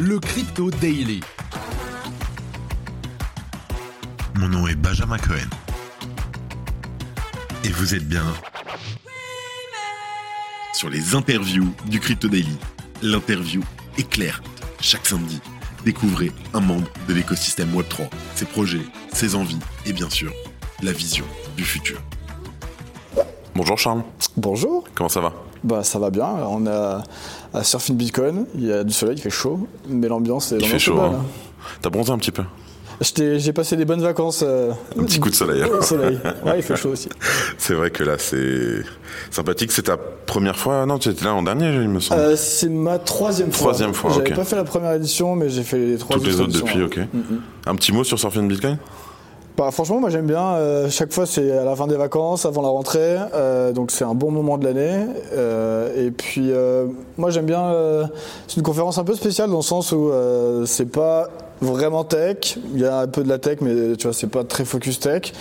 le Crypto Daily. Mon nom est Benjamin Cohen. Et vous êtes bien sur les interviews du Crypto Daily. L'interview éclair chaque samedi. Découvrez un membre de l'écosystème Web3, ses projets, ses envies et bien sûr, la vision du futur. Bonjour Charles, Bonjour, comment ça va? Bah ça va bien. On est à, Surfing Bitcoin, il y a du soleil, il fait chaud, mais l'ambiance est Il fait chaud. hein. T'as bronzé un petit peu J'ai passé des bonnes vacances. euh, Un petit coup de soleil. au soleil. Ouais, il fait chaud aussi. C'est vrai que là c'est sympathique. C'est ta première fois? Non, tu étais là en dernier, il me semble. Euh, c'est ma troisième fois. Troisième fois, J'avais pas fait la première édition, mais j'ai fait les trois Toutes les autres depuis, ok. Un petit mot sur Surfing Bitcoin? Bah, franchement, moi j'aime bien. euh, chaque fois, c'est à la fin des vacances, avant la rentrée. euh, donc c'est un bon moment de l'année. Euh, et puis, moi j'aime bien. c'est une conférence un peu spéciale dans le sens où c'est pas vraiment tech. Il y a un peu de la tech, mais tu vois, c'est pas très focus tech.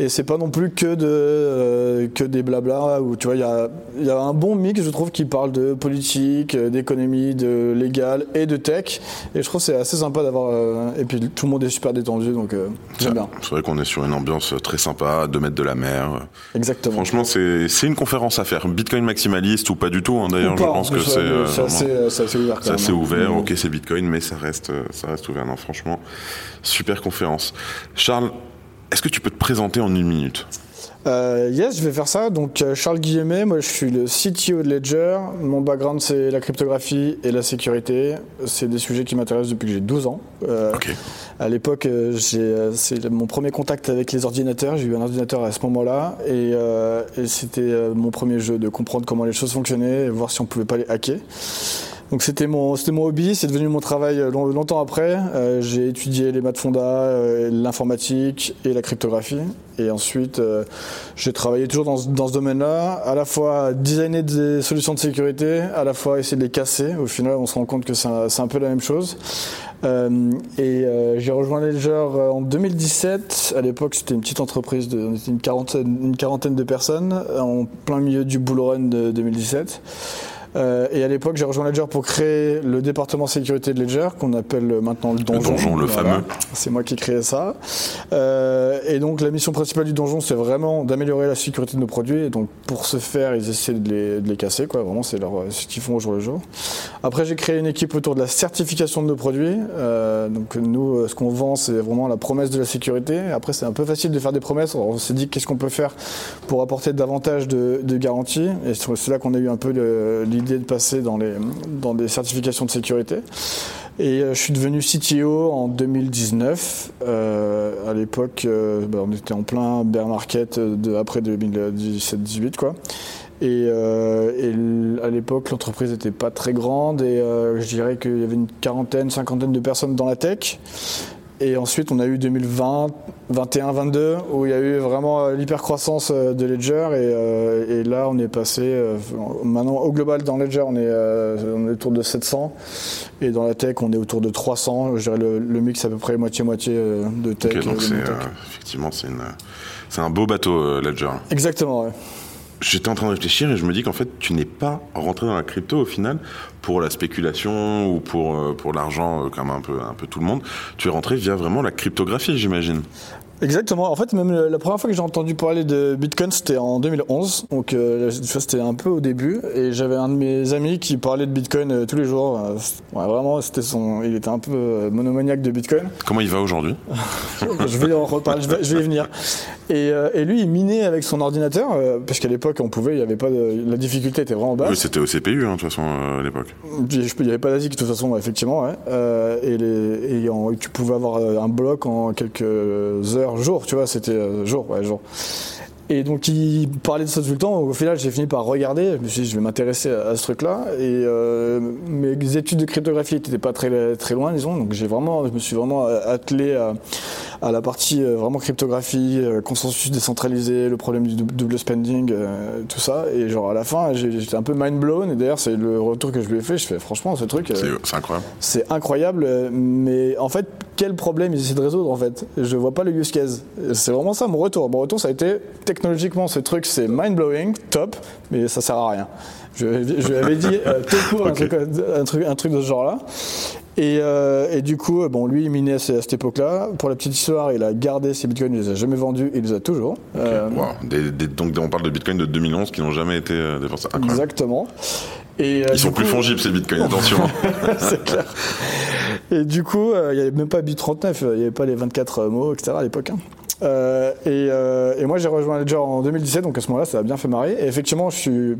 Et c'est pas non plus que de euh, que des blabla. Où tu vois, il y a, il y a un bon mix, je trouve, qui parle de politique, euh, d'économie, de légal et de tech. Et je trouve que c'est assez sympa d'avoir. euh, et puis tout le monde est super détendu, donc euh, j'aime bien. C'est vrai qu'on est sur une ambiance très sympa, 2 mètres de la mer. Exactement. Franchement, c'est c'est une conférence à faire. Bitcoin maximaliste ou pas du tout, hein, d'ailleurs, je pense en que c'est c'est assez, ouvert. c'est assez ouvert. Mhm. Ok, c'est Bitcoin, mais ça reste, ça reste ouvert. Non, franchement, super conférence. Charles, est-ce que tu peux te présenter en une minute? Euh, yes, je vais faire ça. Donc, euh, Charles Guillemet, moi je suis le CTO de Ledger. Mon background c'est la cryptographie et la sécurité. C'est des sujets qui m'intéressent depuis que j'ai 12 ans. Euh. À l'époque, euh, c'est mon premier contact avec les ordinateurs. J'ai eu un ordinateur à ce moment-là et, euh, et c'était mon premier jeu de comprendre comment les choses fonctionnaient et voir si on pouvait pas les hacker. Donc c'était mon, c'était mon hobby, c'est devenu mon travail euh, long- longtemps après. Euh, j'ai étudié les maths fonda, euh, l'informatique et la cryptographie. Et ensuite, euh, j'ai travaillé toujours dans, dans ce domaine-là, à la fois designer des solutions de sécurité, à la fois essayer de les casser. Au final, on se rend compte que c'est un, un peu la même chose. Euh, et euh, j'ai rejoint Ledger en 2017. À l'époque, c'était une petite entreprise de on était une quarantaine, une quarantaine de personnes en plein milieu du bull run de 2017. Euh, et à l'époque, j'ai rejoint Ledger pour créer le département sécurité de Ledger, qu'on appelle maintenant le donjon. donjon, le fameux. C'est moi qui ai créé ça. Euh, et donc, la mission principale du donjon, c'est vraiment d'améliorer la sécurité de nos produits. Et donc, pour ce faire, ils essaient de les, de les casser, quoi. Vraiment, c'est ce qu'ils font au jour le jour. Après, j'ai créé une équipe autour de la certification de nos produits. Euh, donc, nous, ce qu'on vend, c'est vraiment la promesse de la sécurité. Après, c'est un peu facile de faire des promesses. Alors, on s'est dit qu'est-ce qu'on peut faire pour apporter davantage de, de garanties? Et c'est là qu'on a eu un peu le- l'idée de passer dans, les, dans des certifications de sécurité. Et euh, je suis devenu CTO en 2019. Euh, à l'époque, euh, bah, on était en plein bear market de, après 2017-18, quoi. Et, euh, à l'époque, l'entreprise n'était pas très grande et euh, je dirais qu'il y avait une quarantaine, cinquantaine de personnes dans la tech. Et ensuite, on a eu 2020, 21, 22, où il y a eu vraiment euh, l'hypercroissance euh, de Ledger. Et, euh, et là, on est passé, euh, maintenant, au global, dans Ledger, on est, euh, on est autour de 700. Et dans la tech, on est autour de 300. Je dirais le, le mix à peu près moitié-moitié de tech. Ok, donc c'est effectivement c'est une, c'est un beau bateau Ledger. Exactement, ouais. J'étais en train de réfléchir et je me dis qu'en fait, tu n'es pas rentré dans la crypto au final pour la spéculation ou pour, euh, pour l'argent, euh, comme un peu, un peu tout le monde. Tu es rentré via vraiment la cryptographie, j'imagine. Exactement. En fait, même la première fois que j'ai entendu parler de Bitcoin, c'était en 2011. Donc, euh, c'était un peu au début. Et j'avais un de mes amis qui parlait de Bitcoin euh, tous les jours. Euh, ouais, vraiment, c'était son. Il était un peu euh, monomaniaque de Bitcoin. Comment il va aujourd'hui? Je vais en reparler. Je vais, je vais y venir. Et, et lui, il minait avec son ordinateur, parce qu'à l'époque, on pouvait. Il y avait pas de, la difficulté était vraiment basse. Oui, c'était au CPU, hein, de toute façon, à l'époque. Il n'y avait pas d'ASIC de toute façon, effectivement. Ouais. Et les, et en- tu pouvais avoir un bloc en quelques heures, jours, tu vois, c'était euh, jours, ouais, jours. Et donc il parlait de ça tout le temps. Au final, j'ai fini par regarder. Je me suis dit, je vais m'intéresser à, à ce truc-là. Et euh, mes études de cryptographie n'étaient pas très très loin, disons. Donc j'ai vraiment, je me suis vraiment attelé à, à la partie euh, vraiment cryptographie, euh, consensus décentralisé, le problème du dou- double spending, euh, tout ça. Et genre à la fin, j'étais un peu mind blown. Et d'ailleurs, c'est le retour que je lui ai fait. Je fais franchement, ce truc. euh, C'est incroyable. c'est incroyable, euh, mais en fait, quel problème ils essaient de résoldre en fait? Je vois pas le use case. C'est vraiment ça mon retour. Mon retour, ça a été technologiquement, ce truc, c'est mind blowing, top, mais ça sert à rien. Je, je lui avais dit euh, tout court, un, truc, un, truc, un truc de ce genre-là. Et, euh, et, du coup, bon, lui, il minait à cette époque-là. Pour la petite histoire, il a gardé ses bitcoins, il les a jamais vendus, il les a toujours. donc on parle de bitcoins de 2011 qui n'ont jamais été dépensés. Exactement. Et, Ils sont plus fongibles ces bitcoins, attention. c'est clair. Et du coup, il n'y avait même pas Bit39, il n'y avait pas les 24 mots, etc. à l'époque. Hein. Euh, et, euh, et, moi, j'ai rejoint Ledger en 2017, donc à ce moment-là, ça a bien fait marrer. Et effectivement, je suis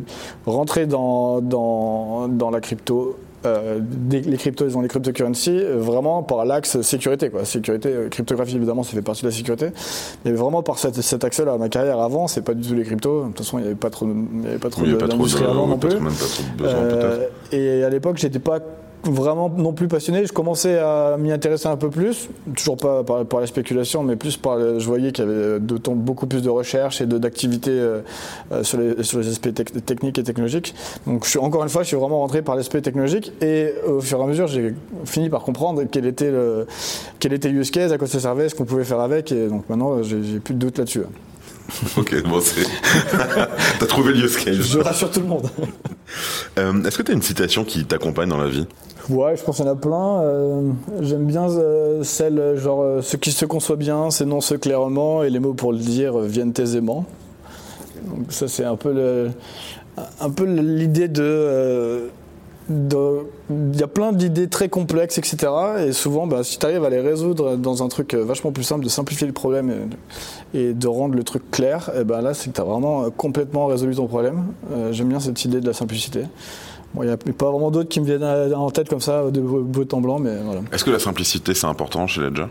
rentré dans, dans, dans la crypto. Euh, les cryptos, ils ont les cryptocurrencies, euh, vraiment par l'axe sécurité. Quoi. Sécurité, euh, cryptographie, évidemment, ça fait partie de la sécurité. Mais vraiment par cet, cet axe-là. Ma carrière avant, c'est pas du tout les cryptos. De toute façon, il n'y avait pas trop, il y avait pas trop d'industrie avant non plus. et à l'époque, j'étais pas vraiment non plus passionné. Je commençais à m'y intéresser un peu plus, toujours pas par, la spéculation, mais plus par. Je voyais qu'il y avait d'autant beaucoup plus de recherche et d'activité euh, euh, sur, les, aspects techniques et technologiques. Donc, je suis, encore une fois, je suis vraiment rentré par l'aspect technologique et au fur et à mesure, j'ai fini par comprendre quel était le quel était use case, à quoi ça servait, ce qu'on pouvait faire avec. Et donc maintenant, j'ai plus de doute là-dessus. ok, bon, c'est. T'as trouvé le use case. Je rassure tout le monde. Euh, est-ce que tu as une citation qui t'accompagne dans la vie? Ouais, je pense qu'il y en a plein. Euh, j'aime bien euh, celle genre ce qui se conçoit bien s'énonce clairement et les mots pour le dire viennent aisément. Donc ça c'est un peu le, un peu l'idée de il y a plein d'idées très complexes, etc. Et souvent, bah, si tu arrives à les résoudre dans un truc vachement plus simple, de simplifier le problème et, de rendre le truc clair, et ben là, c'est que tu as vraiment complètement résolu ton problème. J'aime bien cette idée de la simplicité. Il n'y a pas vraiment d'autres qui me viennent en tête comme ça, de bout en blanc, mais voilà. Est-ce que la simplicité, c'est important chez Ledger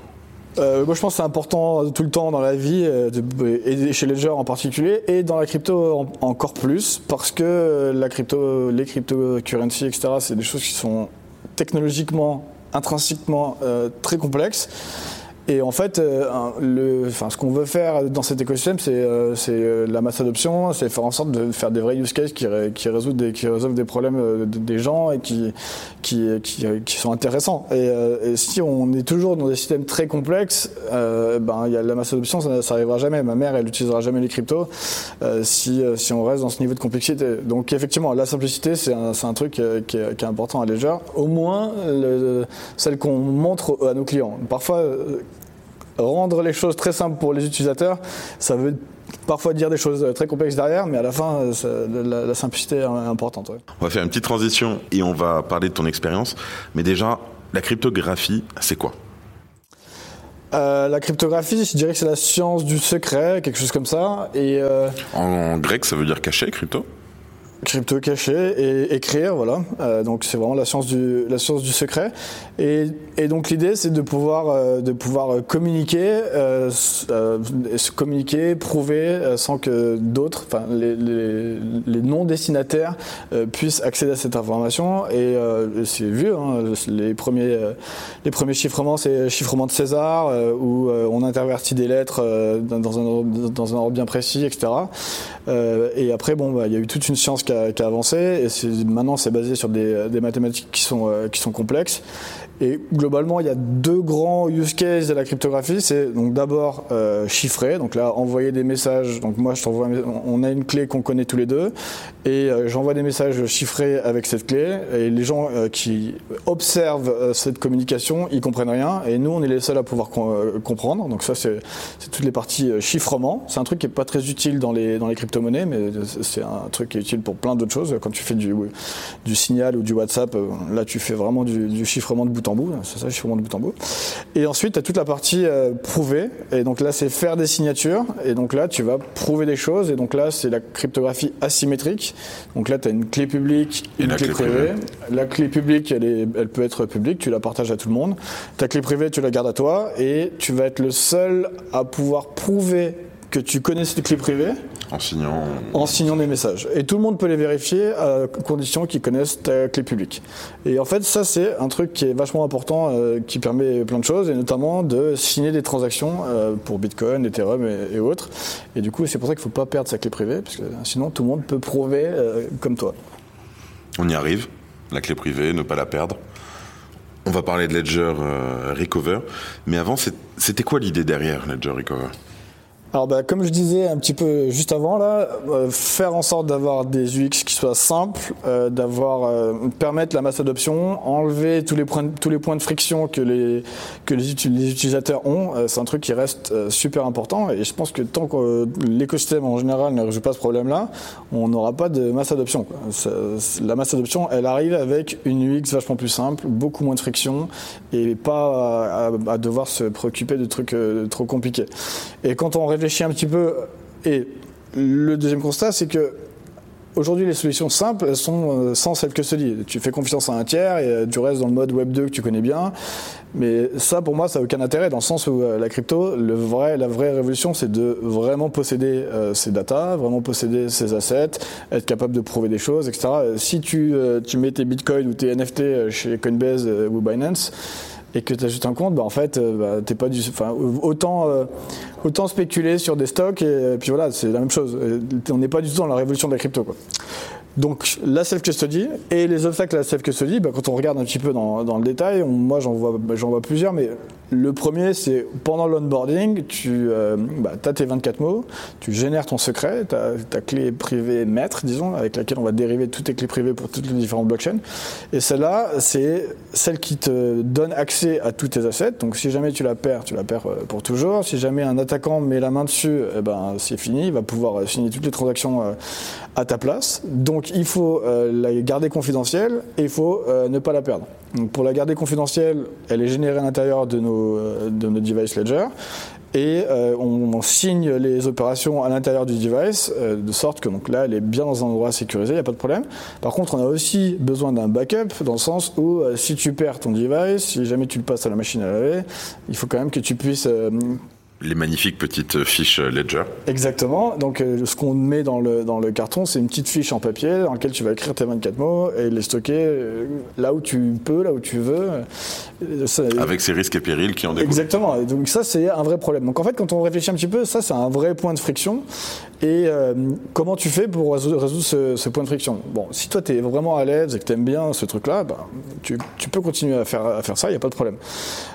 euh, moi, je pense que c'est important tout le temps dans la vie, euh, et chez Ledger en particulier, et dans la crypto encore plus, parce que la crypto, les cryptocurrencies, etc., c'est des choses qui sont technologiquement, intrinsèquement euh, très complexes. Et en fait, euh, ce qu'on veut faire dans cet écosystème, c'est euh, euh, la masse adoption, c'est faire en sorte de faire des vrais use cases qui, résolvent, des, problèmes des gens et qui, sont intéressants. Et, si on est toujours dans des systèmes très complexes, ben, y a la masse adoption, ça, ça arrivera jamais. Ma mère, elle n'utilisera jamais les cryptos si, on reste dans ce niveau de complexité. Donc effectivement, la simplicité, c'est un, truc qui est, important à Ledger. Au moins, le, celle qu'on montre à nos clients. Parfois, rendre les choses très simples pour les utilisateurs, ça veut parfois dire des choses très complexes derrière, mais à la fin, la, simplicité est importante. On va faire une petite transition et on va parler de ton expérience. Mais déjà, la cryptographie, c'est quoi? Euh, la cryptographie, je dirais que c'est la science du secret, quelque chose comme ça. Et euh, en grec, ça veut dire caché, crypto? Crypto caché et écrire, voilà. Euh, donc c'est vraiment la science du la science du secret. Et, donc l'idée c'est de pouvoir euh, de pouvoir communiquer, euh, se communiquer, prouver sans que d'autres, enfin les, les, les, non destinataires puissent accéder à cette information. Et c'est vu, hein, les premiers les premiers chiffrements, c'est chiffrement de César où on intervertit des lettres dans un dans un ordre bien précis, etc. et après bon, bah, il y a eu toute une science qui a, avancé. Et maintenant, c'est basé sur des, des mathématiques qui sont, euh, qui sont complexes. Et globalement, il y a deux grands use cases de la cryptographie. C'est donc d'abord euh, chiffrer, donc là envoyer des messages. Donc moi, je t'envoie, on a une clé qu'on connaît tous les deux, et euh, j'envoie des messages chiffrés avec cette clé. Et les gens euh, qui observent cette communication, ils comprennent rien, et nous, on est les seuls à pouvoir comprendre. Donc ça, c'est toutes les parties chiffrement. C'est un truc qui est pas très utile dans les dans les crypto-monnaies, mais c'est un truc qui est utile pour plein d'autres choses. Quand tu fais du du signal ou du WhatsApp, là, tu fais vraiment du, du chiffrement de bout en bout, c'est ça, je suis vraiment de bout en bout. Et ensuite, tu as toute la partie euh, prouver, et donc là, c'est faire des signatures, et donc là, tu vas prouver des choses, et donc là, c'est la cryptographie asymétrique. Donc là, tu as une clé publique et une clé, privée. La clé publique, elle, est, elle peut être publique, tu la partages à tout le monde. Ta clé privée, tu la gardes à toi, et tu vas être le seul à pouvoir prouver que tu connais cette clé privée en signant... En signant des messages. Et tout le monde peut les vérifier à condition qu'ils connaissent ta clé publique. Et en fait, ça, c'est un truc qui est vachement important, euh, qui permet plein de choses, et notamment de signer des transactions euh, pour Bitcoin, Ethereum et, autres. Et du coup, c'est pour ça qu'il ne faut pas perdre sa clé privée, parce que sinon, tout le monde peut prouver euh, comme toi. On y arrive. La clé privée, ne pas la perdre. On va parler de Ledger Recover. Mais avant, c'était quoi l'idée derrière Ledger Recover? Alors bah, comme je disais un petit peu juste avant là, euh, faire en sorte d'avoir des UX qui soient simples, euh, d'avoir euh, permettre la masse adoption, enlever tous les points tous les points de friction que les que les, utilisateurs ont, c'est un truc qui reste super important et je pense que tant que l'écosystème en général ne résout pas ce problème là, on n'aura pas de masse adoption. la masse adoption, elle arrive avec une UX vachement plus simple, beaucoup moins de friction et pas à, à devoir se préoccuper de trucs trop compliqués. Et quand on réfléchis un petit peu, et le deuxième constat, c'est que Aujourd'hui, les solutions simples, sont euh, sans self-custody. Tu fais confiance à un tiers et euh, tu restes dans le mode Web 2 que tu connais bien. Mais ça, pour moi, ça n'a aucun intérêt dans le sens où euh, la crypto, le vrai, la vraie révolution, c'est de vraiment posséder ses data, vraiment posséder ses assets, être capable de prouver des choses, etc. Si tu mets tes bitcoins ou tes NFT chez Coinbase ou Binance, et que tu ajoutes un compte, bah en fait, bah, t'es pas du, enfin, autant, autant spéculer sur des stocks et, puis voilà, c'est la même chose. On n'est pas du tout dans la révolution de la crypto. Quoi. Donc la self-custody et les obstacles à la self-custody, bah, quand on regarde un petit peu dans, dans le détail, moi j'en vois, j'en vois plusieurs, mais le premier, c'est pendant l'onboarding, tu euh, bah, as tes 24 mots, tu génères ton secret, ta, clé privée maître, disons, avec laquelle on va dériver toutes tes clés privées pour toutes les différentes blockchains. Et celle-là, c'est celle qui te donne accès à tous tes assets. Donc si jamais tu la perds, tu la perds euh, pour toujours. Si jamais un attaquant met la main dessus, eh ben, c'est fini, il va pouvoir signer toutes les transactions euh, à ta place. Donc il faut la garder confidentielle et il faut ne pas la perdre. Pour la garder confidentielle, elle est générée à l'intérieur de nos, euh, de nos device ledger et euh, on, signe les opérations à l'intérieur du device euh, de sorte que donc là elle est bien dans un endroit sécurisé, il n'y a pas de problème. Par contre, on a aussi besoin d'un backup dans le sens où si tu perds ton device, si jamais tu le passes à la machine à laver, il faut quand même que tu puisses les magnifiques petites fiches Ledger. Exactement. Donc, euh, ce qu'on met dans le, dans le carton, c'est une petite fiche en papier dans laquelle tu vas écrire tes 24 mots et les stocker euh, là où tu peux, là où tu veux. Avec ces risques et périls qui en découlent. Exactement. Donc, ça, c'est un vrai problème. Donc, en fait, quand on réfléchit un petit peu, ça, c'est un vrai point de friction. Et euh, comment tu fais pour résoudre, ce, point de friction? Bon, si toi, tu es vraiment à l'aise et que tu aimes bien ce truc-là, bah, tu, tu, peux continuer à faire, à faire ça, il n'y a pas de problème.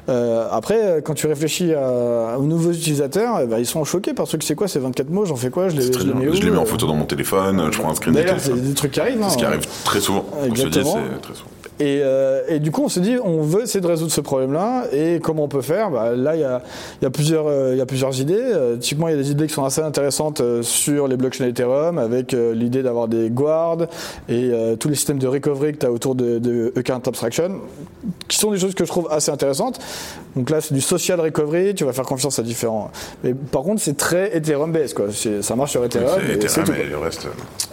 après, quand tu réfléchis à, aux nouveaux utilisateurs, ben, ils sont choqués par ce que c'est quoi ces 24 mots, j'en fais quoi Je les, je les mets, je les mets en photo dans mon téléphone, je prends un screen D'ailleurs, c'est des trucs qui arrivent. Hein, ce qui arrive très souvent. Exactement. On se dit, c'est très souvent. Et, euh, et, du coup, on s'est dit, on veut essayer de résoudre ce problème-là. Et comment on peut faire? Bah, Là, il y a, y, a plusieurs, euh, il y a plusieurs idées. Euh, typiquement, il y a des idées qui sont assez intéressantes sur les blockchains Ethereum, avec l'idée d'avoir des guards et tous les systèmes de recovery que tu as autour de, de Account Abstraction, qui sont des choses que je trouve assez intéressantes. Donc là, c'est du social recovery, tu vas faire confiance à différents. Mais par contre, c'est très Ethereum-based. Quoi. Ça marche sur Ethereum. Ethereum et, le reste.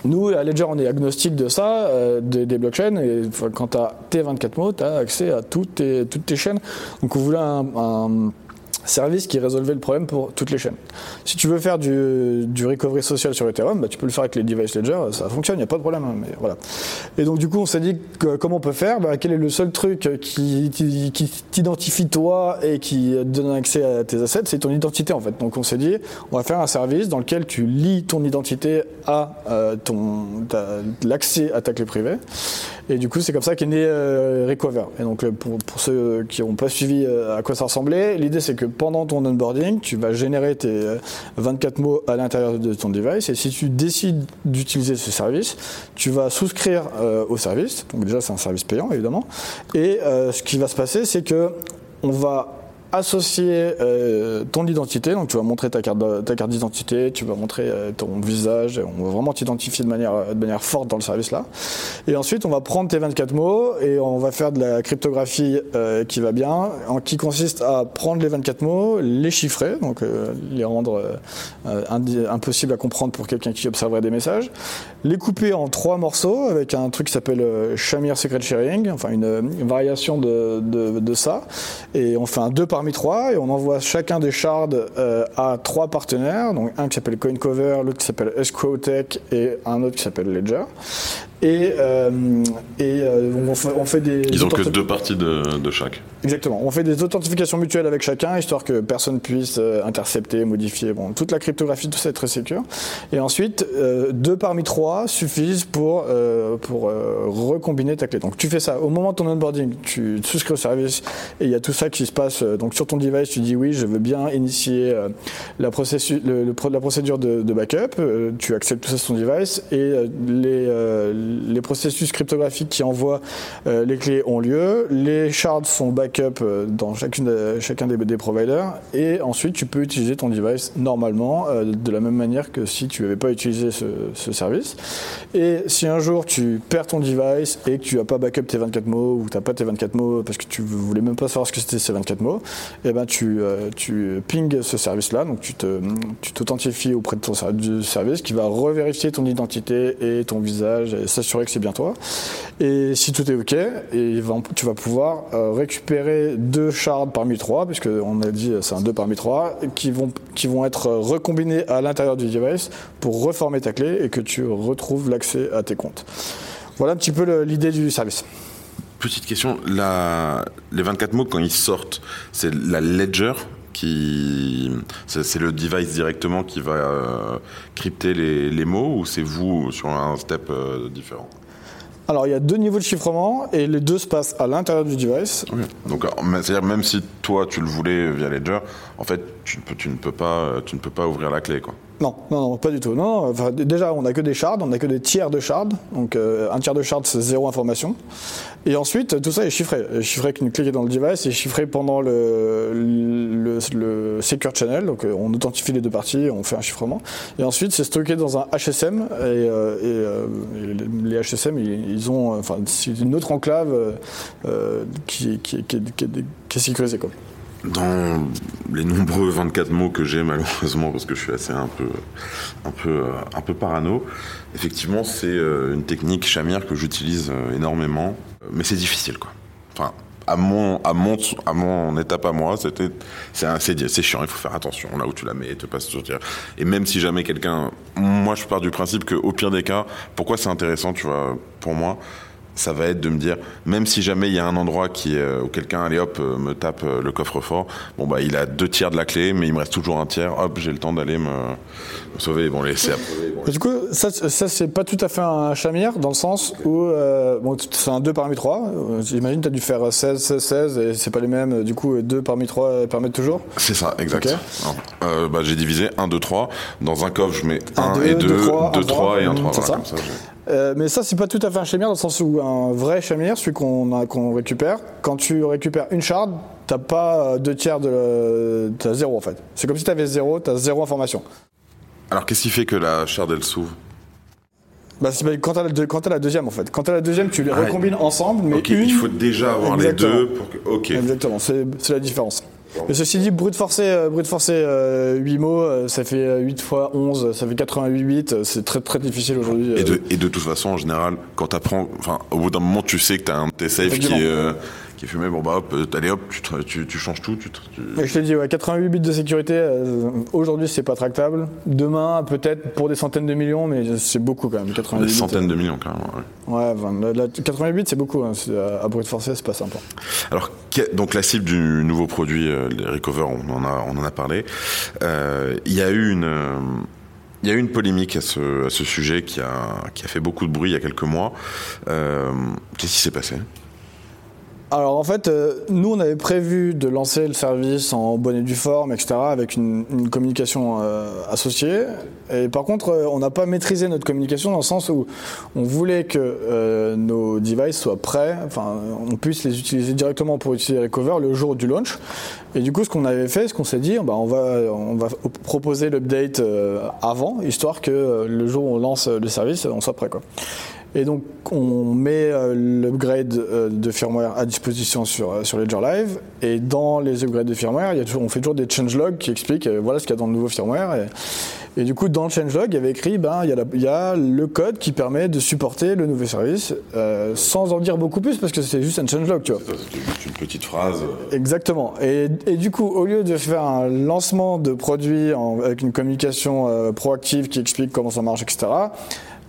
Nous, à Ledger, on est agnostique de ça, des, des blockchains. Et quand tu as tes 24 mots, tu as accès à toutes tes, chaînes. Donc on voulait un service qui résolvait le problème pour toutes les chaînes. Si tu veux faire du, du recovery social sur Ethereum, bah, tu peux le faire avec les device ledger, ça fonctionne, il n'y a pas de problème. Hein, mais voilà. Et donc du coup, on s'est dit comment on peut faire? Bah, Quel est le seul truc qui, t'identifie toi et qui donne accès à tes assets? C'est ton identité en fait. Donc on s'est dit, on va faire un service dans lequel tu lis ton identité à euh, l'accès à ta clé privée. Et du coup, c'est comme ça qu'est né euh, Recover. Et donc pour, pour ceux qui n'ont pas suivi euh, à quoi ça ressemblait, l'idée c'est que pendant ton onboarding, tu vas générer tes 24 euh, mots à l'intérieur de ton device et si tu décides d'utiliser ce service, tu vas souscrire euh, au service. Donc déjà, c'est un service payant évidemment. Et euh, ce qui va se passer, c'est que on va associer euh, ton identité, donc tu vas montrer ta carte, ta carte d'identité, tu vas montrer euh, ton visage, on va vraiment t'identifier de manière, de manière forte dans le service là. Et ensuite, on va prendre tes 24 mots et on va faire de la cryptographie euh, qui va bien, en, qui consiste à prendre les 24 mots, les chiffrer, donc les rendre impossibles à comprendre pour quelqu'un qui observerait des messages, les couper en trois morceaux avec un truc qui s'appelle Shamir Secret Sharing, enfin une, variation de, de, de, ça, et on fait un 2 par trois et on envoie chacun des shards euh, à trois partenaires, donc un qui s'appelle CoinCover, l'autre qui s'appelle Escrowtech et un autre qui s'appelle Ledger. Et, euh, et euh, on, fait, on fait des. Ils ont que deux parties de, de chaque. Exactement. On fait des authentifications mutuelles avec chacun, histoire que personne puisse euh, intercepter, modifier. Bon, toute la cryptographie, tout ça est très sécure. Et ensuite, deux parmi trois suffisent pour, pour recombiner ta clé. Donc tu fais ça au moment de ton onboarding, tu souscris au service et il y a tout ça qui se passe. Donc sur ton device, tu dis oui, je veux bien initier la, processus, le- le pro- la procédure de, de backup. Tu acceptes tout ça sur ton device et les, les processus cryptographiques qui envoient euh, les clés ont lieu. Les shards sont backup euh, dans chacune chacun des, providers et ensuite tu peux utiliser ton device normalement euh, de la même manière que si tu n'avais pas utilisé ce, ce service. Et si un jour tu perds ton device et que tu n'as pas backup tes 24 mots ou tu n'as pas tes 24 mots parce que tu voulais même pas savoir ce que c'était ces 24 mots, et ben tu, ping ce service-là, donc tu t'authentifies auprès de ton du service qui va revérifier ton identité et ton visage et s'assurer que c'est bien toi. Et si tout est OK, tu vas pouvoir euh, récupérer deux shards parmi trois, puisque on a dit euh, c'est un deux parmi trois, qui vont, qui vont être euh, recombinés à l'intérieur du device pour reformer ta clé et que tu retrouves l'accès à tes comptes. Voilà un petit peu l'idée du service. Petite question, les 24 mots quand ils sortent, c'est la ledger qui c'est le device directement qui va euh, crypter les, les mots ou c'est vous sur un step euh, différent? Alors il y a deux niveaux de chiffrement et les deux se passent à l'intérieur du device. Donc, c'est-à-dire même si toi tu le voulais via Ledger, en fait, tu ne peux, tu ne peux pas, euh, tu ne peux pas ouvrir la clé, quoi. Non, non, non, pas du tout. Non, enfin, déjà, on n'a que des shards, on n'a que des tiers de shards. Donc, euh, un tiers de shards, c'est zéro information. Et ensuite, tout ça est chiffré. Euh, Chiffré clé qui est dans le device et chiffré pendant le, le, le secure channel. Donc, euh, on authentifie les deux parties, on fait un chiffrement. Et ensuite, c'est stocké dans un HSM. Et, euh, et, euh, et les- HSM, ils, ont, enfin, c'est une autre enclave euh, qui, qui, qui, qui est sécurisée, quoi. Dans les nombreux 24 mots que j'ai malheureusement parce que je suis assez un peu un peu euh, un peu parano, effectivement c'est euh, une technique Shamir que j'utilise euh, énormément, mais c'est difficile quoi. Enfin à mon à mon à mon étape à moi, c'était c'est c'est chiant, il faut faire attention là où tu la mets, te passe sur. Et même si jamais quelqu'un moi je pars du principe que au pire des cas, pourquoi c'est intéressant, tu vois, pour moi ça va être de me dire, même si jamais il y a un endroit qui, euh, où quelqu'un, allez hop, euh, me tape euh, le coffre-fort, bon bah il a deux tiers de la clé, mais il me reste toujours un tiers, hop, j'ai le temps d'aller me, me sauver. Bon, c'est Et Du coup, ça, ça c'est pas tout à fait un chamir dans le sens où euh, bon, c'est un 2 parmi 3. J'imagine tu as dû faire 16, 16, 16 et c'est pas les mêmes. Du coup, 2 parmi 3 permettent toujours. c'est ça, exact. Ok. Alors, euh, bah, j'ai divisé 1, 2, 3. Dans un coffre, je mets Un, 1 deux, et deux, 2, trois, 2, un, 3 trois. et 1, Mmh, 3. c'est Voilà, ça. comme ça, Euh, mais ça, c'est pas tout à fait un chamir dans le sens où un vrai chamir, celui qu'on récupère, quand tu récupères une shard, t'as pas euh, deux tiers de. T'as zéro en fait. C'est comme si t'avais zéro, t'as zéro information. Alors, qu'est-ce qui fait que la shard, elle s'ouvre? Bah, c'est pas- quand t'as la, quand la deuxième en fait. Quand t'as la deuxième, tu les Ah, recombines ensemble, mais Ok, une. il faut déjà avoir Exactement. les deux pour que. Ok. Exactement, c'est la différence. Mais ceci dit, brut forcé, euh, brut forcé euh, 8 mots, euh, ça fait euh, 8 fois 11, ça fait 88 bits, euh, c'est très très difficile aujourd'hui. Et euh. de, et de toute façon, en général, quand t'apprends, enfin, au bout d'un moment, tu sais que t'as un de tes qui est, euh, qui est fumé, bon bah hop, euh, allez hop, tu, te- tu, tu changes tout, tu, te- tu- Et je t'ai dit, ouais, 88 bits de sécurité, euh, aujourd'hui c'est pas tractable. Demain, peut-être pour des centaines de millions, mais c'est beaucoup quand même. 88 des bits. centaines de millions carrément. ouais. Ouais, enfin, la- la- 88 bits c'est beaucoup, hein, c'est- à, à brut forcé c'est pas simple. Alors, donc la cible du nouveau produit, euh, les Recover, on en a, on en a parlé. Euh, Il y a eu une, euh, il y a eu une polémique à ce, à ce sujet qui a, qui a fait beaucoup de bruit il y a quelques mois. Euh, Qu'est-ce qui s'est passé? Alors en fait, euh, nous on avait prévu de lancer le service en bonne et due forme, etc., avec une, une communication euh, associée. Et par contre, euh, on n'a pas maîtrisé notre communication dans le sens où on voulait que euh, nos devices soient prêts, enfin on puisse les utiliser directement pour utiliser Recover le jour du launch. Et du coup, ce qu'on avait fait, ce qu'on s'est dit, bah, on va on va proposer l'update euh, avant, histoire que le jour où on lance le service, on soit prêt quoi. Et donc, on met euh, l'upgrade euh, de firmware à disposition sur, euh, sur Ledger Live. Et dans les upgrades de firmware, il y a toujours, on fait toujours des changelogs qui expliquent voilà ce qu'il y a dans le nouveau firmware. Et, et du coup, dans le changelog, il y avait écrit ben, il, y a la- il y a le code qui permet de supporter le nouveau service, sans en dire beaucoup plus, parce que c'est juste un changelog, tu vois. C'est une petite phrase. Exactement. Et, et du coup, au lieu de faire un lancement de produit en- avec une communication proactive qui explique comment ça marche, etc.,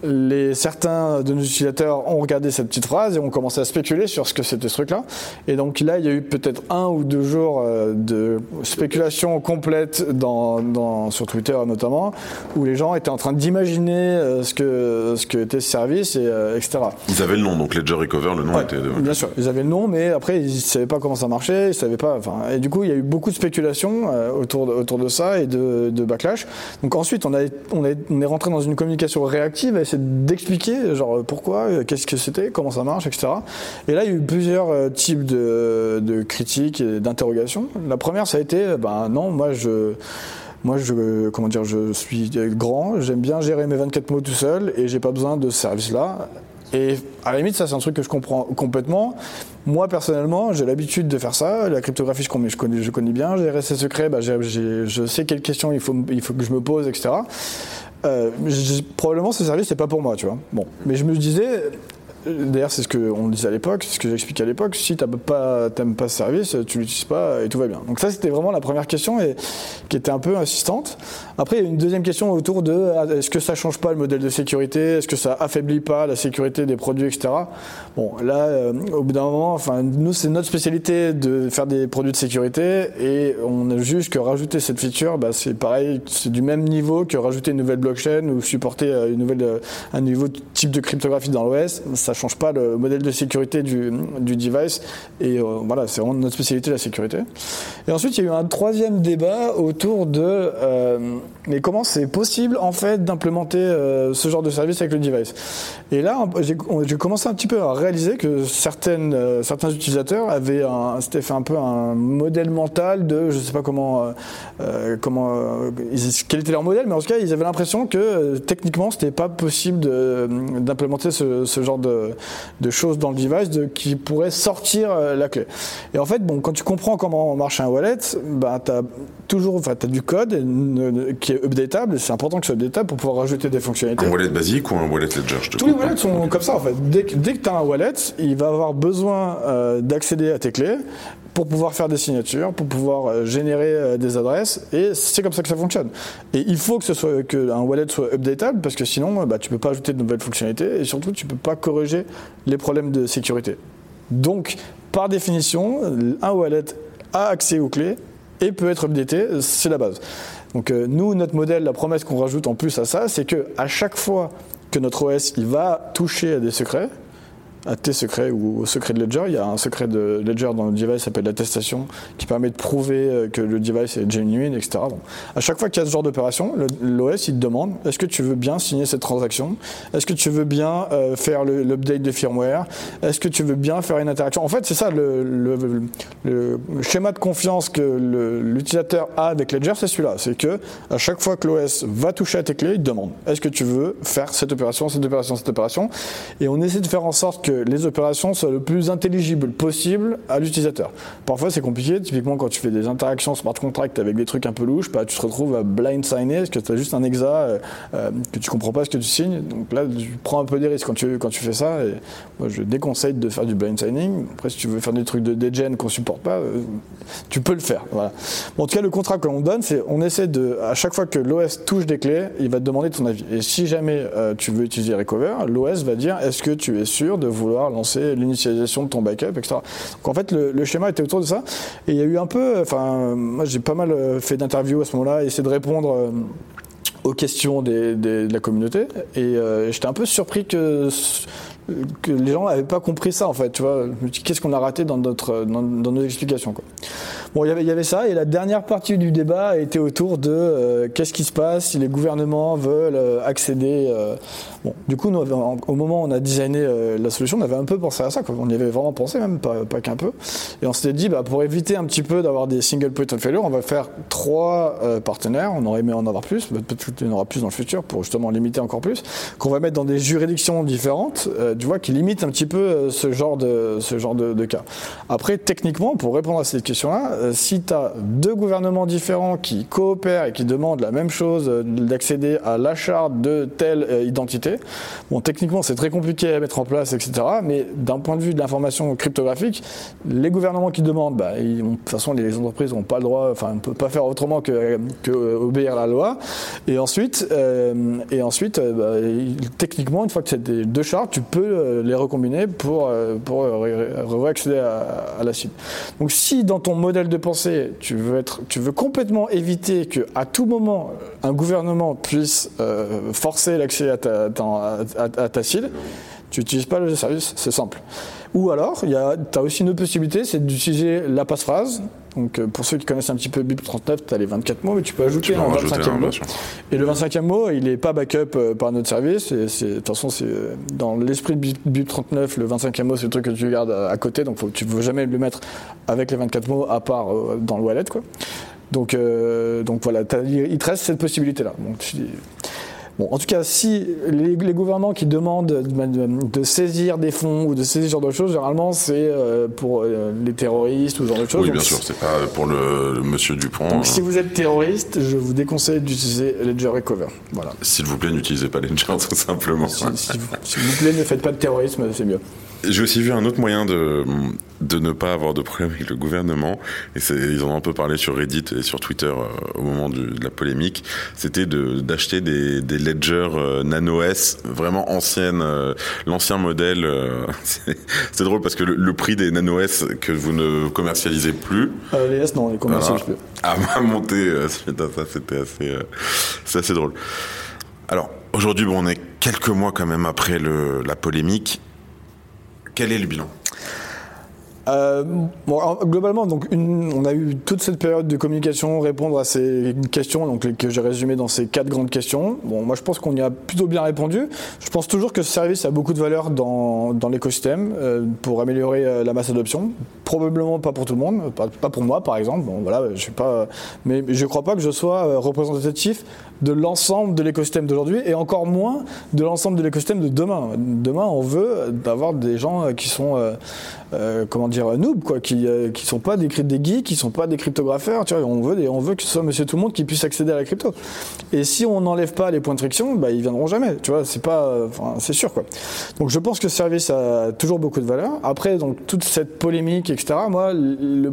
les, certains de nos utilisateurs ont regardé cette petite phrase et ont commencé à spéculer sur ce que c'était ce truc-là. Et donc là, il y a eu peut-être un ou deux jours euh, de spéculation complète dans, sur Twitter notamment, où les gens étaient en train d'imaginer euh, ce que ce que était ce service, et, euh, etc. Ils avaient le nom, donc Ledger Recover, le nom était. De... Bien sûr, ils avaient le nom, mais après ils ne savaient pas comment ça marchait, ils savaient pas. Enfin, et du coup, il y a eu beaucoup de spéculation autour de, autour de ça et de, de backlash. Donc ensuite, on, a, on, on est rentré dans une communication réactive c'est d'expliquer, genre pourquoi, euh, qu'est-ce que c'était, comment ça marche, etc. Et là, il y a eu plusieurs euh, types de, critiques et d'interrogations. La première, ça a été, ben non, moi je moi, comment dire, je suis grand, j'aime bien gérer mes 24 mots tout seul et j'ai pas besoin de ce service-là. Et à la limite, ça, c'est un truc que je comprends complètement. Moi, personnellement, j'ai l'habitude de faire ça. La cryptographie, je connais, je connais, bien. Gérer ses secrets, bah, je sais quelles questions il faut, il faut que je me pose, etc. Euh, probablement ce service c'est pas pour moi, tu vois. Bon, mais je me disais, D'ailleurs, c'est ce qu'on disait à l'époque, c'est ce que j'expliquais à l'époque. Si tu pas, pas ce service, tu l'utilises pas et tout va bien. Donc ça, c'était vraiment la première question et qui était un peu insistante. Après, il y a une deuxième question autour de ah, est-ce que ça change pas le modèle de sécurité? Est-ce que ça affaiblit pas la sécurité des produits, etc. Bon, là, euh, au bout d'un moment, enfin, nous, c'est notre spécialité de faire des produits de sécurité et on juge que rajouter cette feature, bah, c'est pareil, c'est du même niveau que rajouter une nouvelle blockchain ou supporter euh, une nouvelle, euh, un nouveau type de cryptographie dans l'OS. Change pas le modèle de sécurité du, du device et voilà, c'est vraiment notre spécialité la sécurité. Et ensuite, il y a eu un troisième débat autour de mais comment c'est possible en fait d'implémenter euh, ce genre de service avec le device Et là, j'ai commencé un petit peu à réaliser que certaines, euh, certains utilisateurs avaient c'était fait un peu un modèle mental de, je sais pas comment, euh, comment, quel était leur modèle, mais en tout cas, ils avaient l'impression que techniquement, c'était pas possible d'implémenter ce, ce, genre de, de, choses dans le device de, qui pourrait sortir la clé. Et en fait, bon, quand tu comprends comment marche un wallet, bah, tu as toujours, enfin, as du code qui est updatable, c'est important que ce soit updatable pour pouvoir rajouter des fonctionnalités. Un wallet basique ou un wallet ledger Tous les wallets sont comme ça en fait. Dès, dès que tu as un wallet, il va avoir besoin euh, d'accéder à tes clés pour pouvoir faire des signatures, pour pouvoir euh, générer euh, des adresses, et c'est comme ça que ça fonctionne. Et il faut que ce soit que un wallet soit updatable parce que sinon, bah, tu peux pas ajouter de nouvelles fonctionnalités et surtout tu peux pas corriger les problèmes de sécurité. Donc, par définition, un wallet a accès aux clés et peut être updaté, c'est la base. Donc euh, nous, notre modèle, la promesse qu'on rajoute en plus à ça, c'est que à chaque fois que notre OS il va toucher à des secrets, à tes secrets ou au secret de Ledger. Il y a un secret de Ledger dans le device qui s'appelle l'attestation qui permet de prouver euh, que le device est genuine, etc. Bon. À chaque fois qu'il y a ce genre d'opération, l'OS il te demande est-ce que tu veux bien signer cette transaction? Est-ce que tu veux bien euh, faire l'update de firmware? Est-ce que tu veux bien faire une interaction? En fait, c'est ça le, le, schéma de confiance que l'utilisateur a avec Ledger, c'est celui-là. C'est que à chaque fois que l'OS va toucher à tes clés, il te demande est-ce que tu veux faire cette opération, cette opération, cette opération? Et on essaie de faire en sorte que les opérations soient le plus intelligibles possible à l'utilisateur. Parfois c'est compliqué, typiquement quand tu fais des interactions smart contract avec des trucs un peu louches, bah, tu te retrouves à blind signer parce que tu as juste un exa euh, euh, que tu comprends pas ce que tu signes. Donc là tu prends un peu des risques quand tu, quand tu fais ça. Et moi je déconseille de faire du blind signing. Après si tu veux faire des trucs de degen qu'on supporte pas, euh, tu peux le faire. En tout cas le contrat que l'on donne, c'est on essaie de, à chaque fois que l'OS touche des clés, il va te demander ton avis. Et si jamais tu veux utiliser Recover, l'OS va dire est-ce que tu es sûr de vouloir lancer l'initialisation de ton backup, etc. Donc en fait, le, schéma était autour de ça. Et il y a eu un peu, enfin, moi j'ai pas mal euh, fait d'interviews à ce moment-là, essayé de répondre euh, aux questions de la communauté. Et euh, j'étais un peu surpris que que les gens n'avaient pas compris ça en fait, tu vois. Qu'est-ce qu'on a raté dans, notre, dans, nos explications. Bon, il y avait ça et la dernière partie du débat était autour de euh, qu'est-ce qui se passe si les gouvernements veulent euh, accéder. Euh, bon, du coup, nous, au moment où on a designé la solution, on avait un peu pensé à ça, quoi. on y avait vraiment pensé même, pas, pas qu'un peu. Et on s'était dit, bah, pour éviter un petit peu d'avoir des single point of failure, on va faire trois partenaires. On aurait aimé en avoir plus, peut-être qu'il y en aura plus dans le futur pour justement limiter encore plus, qu'on va mettre dans des juridictions différentes tu vois, qui limite un petit peu euh, ce genre de, ce genre de, cas. Après, techniquement, pour répondre à cette question-là, euh, si tu as deux gouvernements différents qui coopèrent et qui demandent la même chose, euh, d'accéder à l'achat de telle euh, identité, bon, techniquement, c'est très compliqué à mettre en place, etc. Mais d'un point de vue de l'information cryptographique, les gouvernements qui demandent, bah, de toute façon, les entreprises n'ont pas le droit, enfin, ne peuvent pas faire autrement que, obéir à la loi. Et ensuite, euh, et ensuite euh, bah, techniquement, une fois que c'est des deux chartes, tu peux euh, les recombiner pour, euh, pour euh, à, à la cible. Donc, si dans ton modèle de pensée, tu veux, être, tu veux complètement éviter que à tout moment, euh, un gouvernement puisse euh, forcer l'accès à- à ta cible, tu n'utilises pas le service, c'est simple. Ou alors, tu as aussi une autre possibilité, c'est d'utiliser la passphrase. Donc, euh, pour ceux qui connaissent un petit peu BIP39, tu as les 24 mots, mais tu peux ajouter en un rajouter 25e un, mot. Et le 25e mot, il n'est pas backup euh, par notre service. Et de toute façon, c'est euh, dans l'esprit de BIP, BIP 39, le 25e mot, c'est le truc que tu gardes à, côté. Donc, faut, tu ne veux jamais le mettre avec les 24 mots à part dans le wallet. Quoi. Donc, euh, donc voilà, il te reste cette possibilité-là. Tu- Bon, en tout cas, si les, les gouvernements qui demandent de, saisir des fonds ou de saisir ce genre de choses, généralement, c'est euh, pour euh, les terroristes ou ce genre de choses. Oui, Donc, bien sûr, c'est pas pour le, le monsieur Dupont. Donc, si vous êtes terroriste, je vous déconseille d'utiliser Ledger Recover. Voilà. S'il vous plaît, n'utilisez pas Ledger, tout simplement. Si- S'il vous, s'il vous plaît, ne faites pas de terrorisme, c'est mieux. J'ai aussi vu un autre moyen de, de ne pas avoir de problème avec le gouvernement, et ils en ont un peu parlé sur Reddit et sur Twitter euh, au moment du- de la polémique, c'était de, d'acheter des, des Ledger euh, Nano S vraiment anciennes, euh, l'ancien modèle. c'est, drôle parce que le, le prix des Nano S que vous ne commercialisez plus, Euh, les S, non, les je peux. a monté c'était assez, euh, c'est assez drôle. Alors, aujourd'hui, bon, on est quelques mois quand même après le, la polémique. Quel est le bilan? Euh, bon, alors, globalement, donc on a eu toute cette période de communication, répondre à ces questions, donc que j'ai résumées dans ces quatre grandes questions. Bon, moi je pense qu'on y a plutôt bien répondu. Je pense toujours que ce service a beaucoup de valeur dans, l'écosystème euh, pour améliorer euh, la masse d'adoption. Probablement pas pour tout le monde, pas, pour moi par exemple. Bon, voilà, je suis pas, mais je crois pas que je sois euh, représentatif de l'ensemble de l'écosystème d'aujourd'hui et encore moins de l'ensemble de l'écosystème de demain. Demain, on veut avoir des gens euh, qui sont euh, euh, comment dire noob quoi qui euh, qui sont pas des des geeks qui sont pas des cryptographeurs tu vois on veut des, on veut que ce soit monsieur tout le monde qui puisse accéder à la crypto et si on n'enlève pas les points de friction bah ils viendront jamais tu vois c'est pas euh, enfin c'est sûr quoi donc je pense que ce service a toujours beaucoup de valeur après donc toute cette polémique etc moi le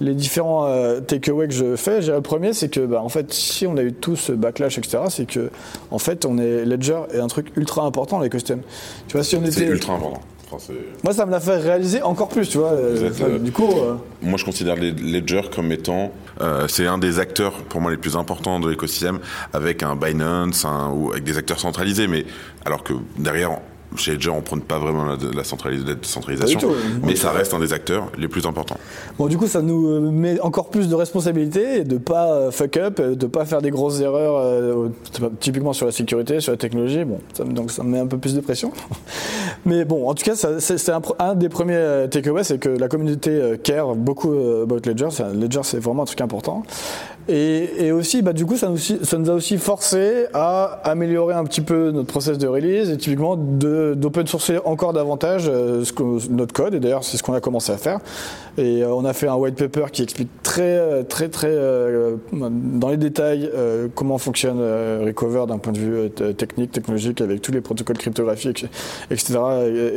les différents euh, takeaways que je fais, le premier, c'est que, bah, en fait, si on a eu tout ce backlash, etc., c'est que, en fait, on est Ledger est un truc ultra important dans l'écosystème. Tu vois, si on C'est était, ultra important. Enfin, moi, ça me l'a fait réaliser encore plus, tu vois. Euh, êtes, euh, Du coup, euh, Moi, je considère les Ledger comme étant, euh, c'est un des acteurs pour moi les plus importants de l'écosystème, avec un Binance, un, ou avec des acteurs centralisés, mais alors que derrière. Chez Ledger, on prône pas vraiment la, la, centralis- la centralisation, tout. mais ça reste un des acteurs les plus importants. bon, du coup, ça nous euh, met encore plus de responsabilités et de pas euh, fuck up, euh, de pas faire des grosses erreurs, euh, typiquement sur la sécurité, sur la technologie. Bon, ça, donc ça me met un peu plus de pression. Mais bon, en tout cas, c'est un, un des premiers takeaways, c'est que la communauté care beaucoup about Ledger. Ledger, c'est vraiment un truc important. Et, et aussi, bah, du coup, ça nous, ça nous a aussi forcé à améliorer un petit peu notre process de release et typiquement d'open sourcer encore davantage euh, ce que- notre code. Et d'ailleurs, c'est ce qu'on a commencé à faire. Et euh, on a fait un white paper qui explique très, euh, très, très dans les détails comment fonctionne Recover d'un point de vue technique, technologique, avec tous les protocoles cryptographiques, etc.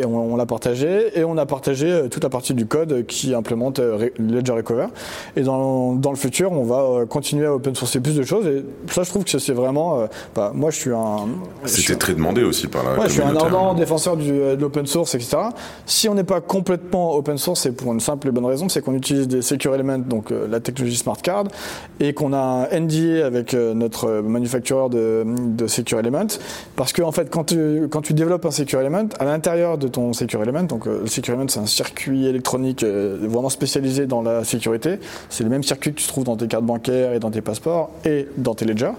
Et, on, l'a partagé. Et on a partagé toute la partie du code qui implémente Ledger Recover. Et dans, dans le futur, on va euh, continuer à open sourcer plus de choses. Et ça, je trouve que c'est vraiment. euh, bah, moi, je suis un. C'était très demandé aussi par la Ouais, je suis un communauté. hein. ardent défenseur du, euh, de l'open source, etc. Si on n'est pas complètement open source, c'est pour une simple et bonne raison, c'est qu'on utilise des secure elements, donc euh, la technologie smart card, et qu'on a un NDA avec euh, notre manufactureur de, de secure element, parce que en fait, quand tu, quand tu développes un secure element, à l'intérieur de ton secure element, donc le secure element, c'est un circuit électronique vraiment spécialisé dans la sécurité. C'est le même circuit que tu trouves dans tes cartes bancaires et dans tes passeports et dans tes ledgers.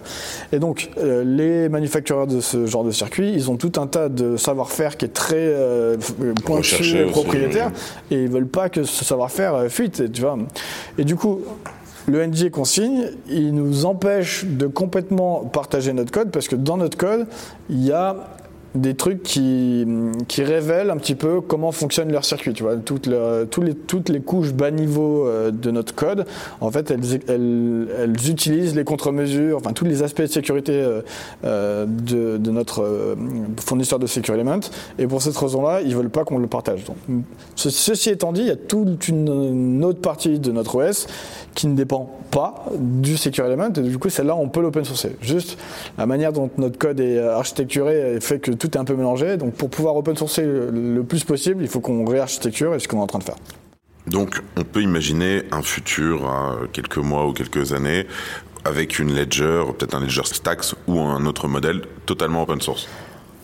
Et donc, euh, les manufactureurs de ce genre de circuit, ils ont tout un tas de savoir-faire qui est très euh, pointu, Recherché aussi, propriétaire, et ils veulent pas que ce savoir-faire euh, fuite, tu vois. Et du coup, le NDA qu'on signe, il nous empêche de complètement partager notre code parce que dans notre code, il y a des trucs qui, révèlent un petit peu comment fonctionne leur circuit. Tu vois, toutes, les, couches bas niveau euh, de notre code, en fait, elles, utilisent les contre-mesures, enfin tous les aspects de sécurité euh, euh de, notre fournisseur de Secure Element. Et pour cette raison-là, ils veulent pas qu'on le partage. Ceci étant dit, il y a toute une autre partie de notre OS qui ne dépend pas du Secure Element. Et du coup, celle-là, on peut l'open sourcer. Juste la manière dont notre code est architecturé fait que tout est un peu mélangé. Donc, pour pouvoir open sourcer le plus possible, il faut qu'on réarchitecture et ce qu'on est en train de faire. Donc, on peut imaginer un futur à quelques mois ou quelques années avec une ledger, peut-être un ledger Stacks ou un autre modèle totalement open source.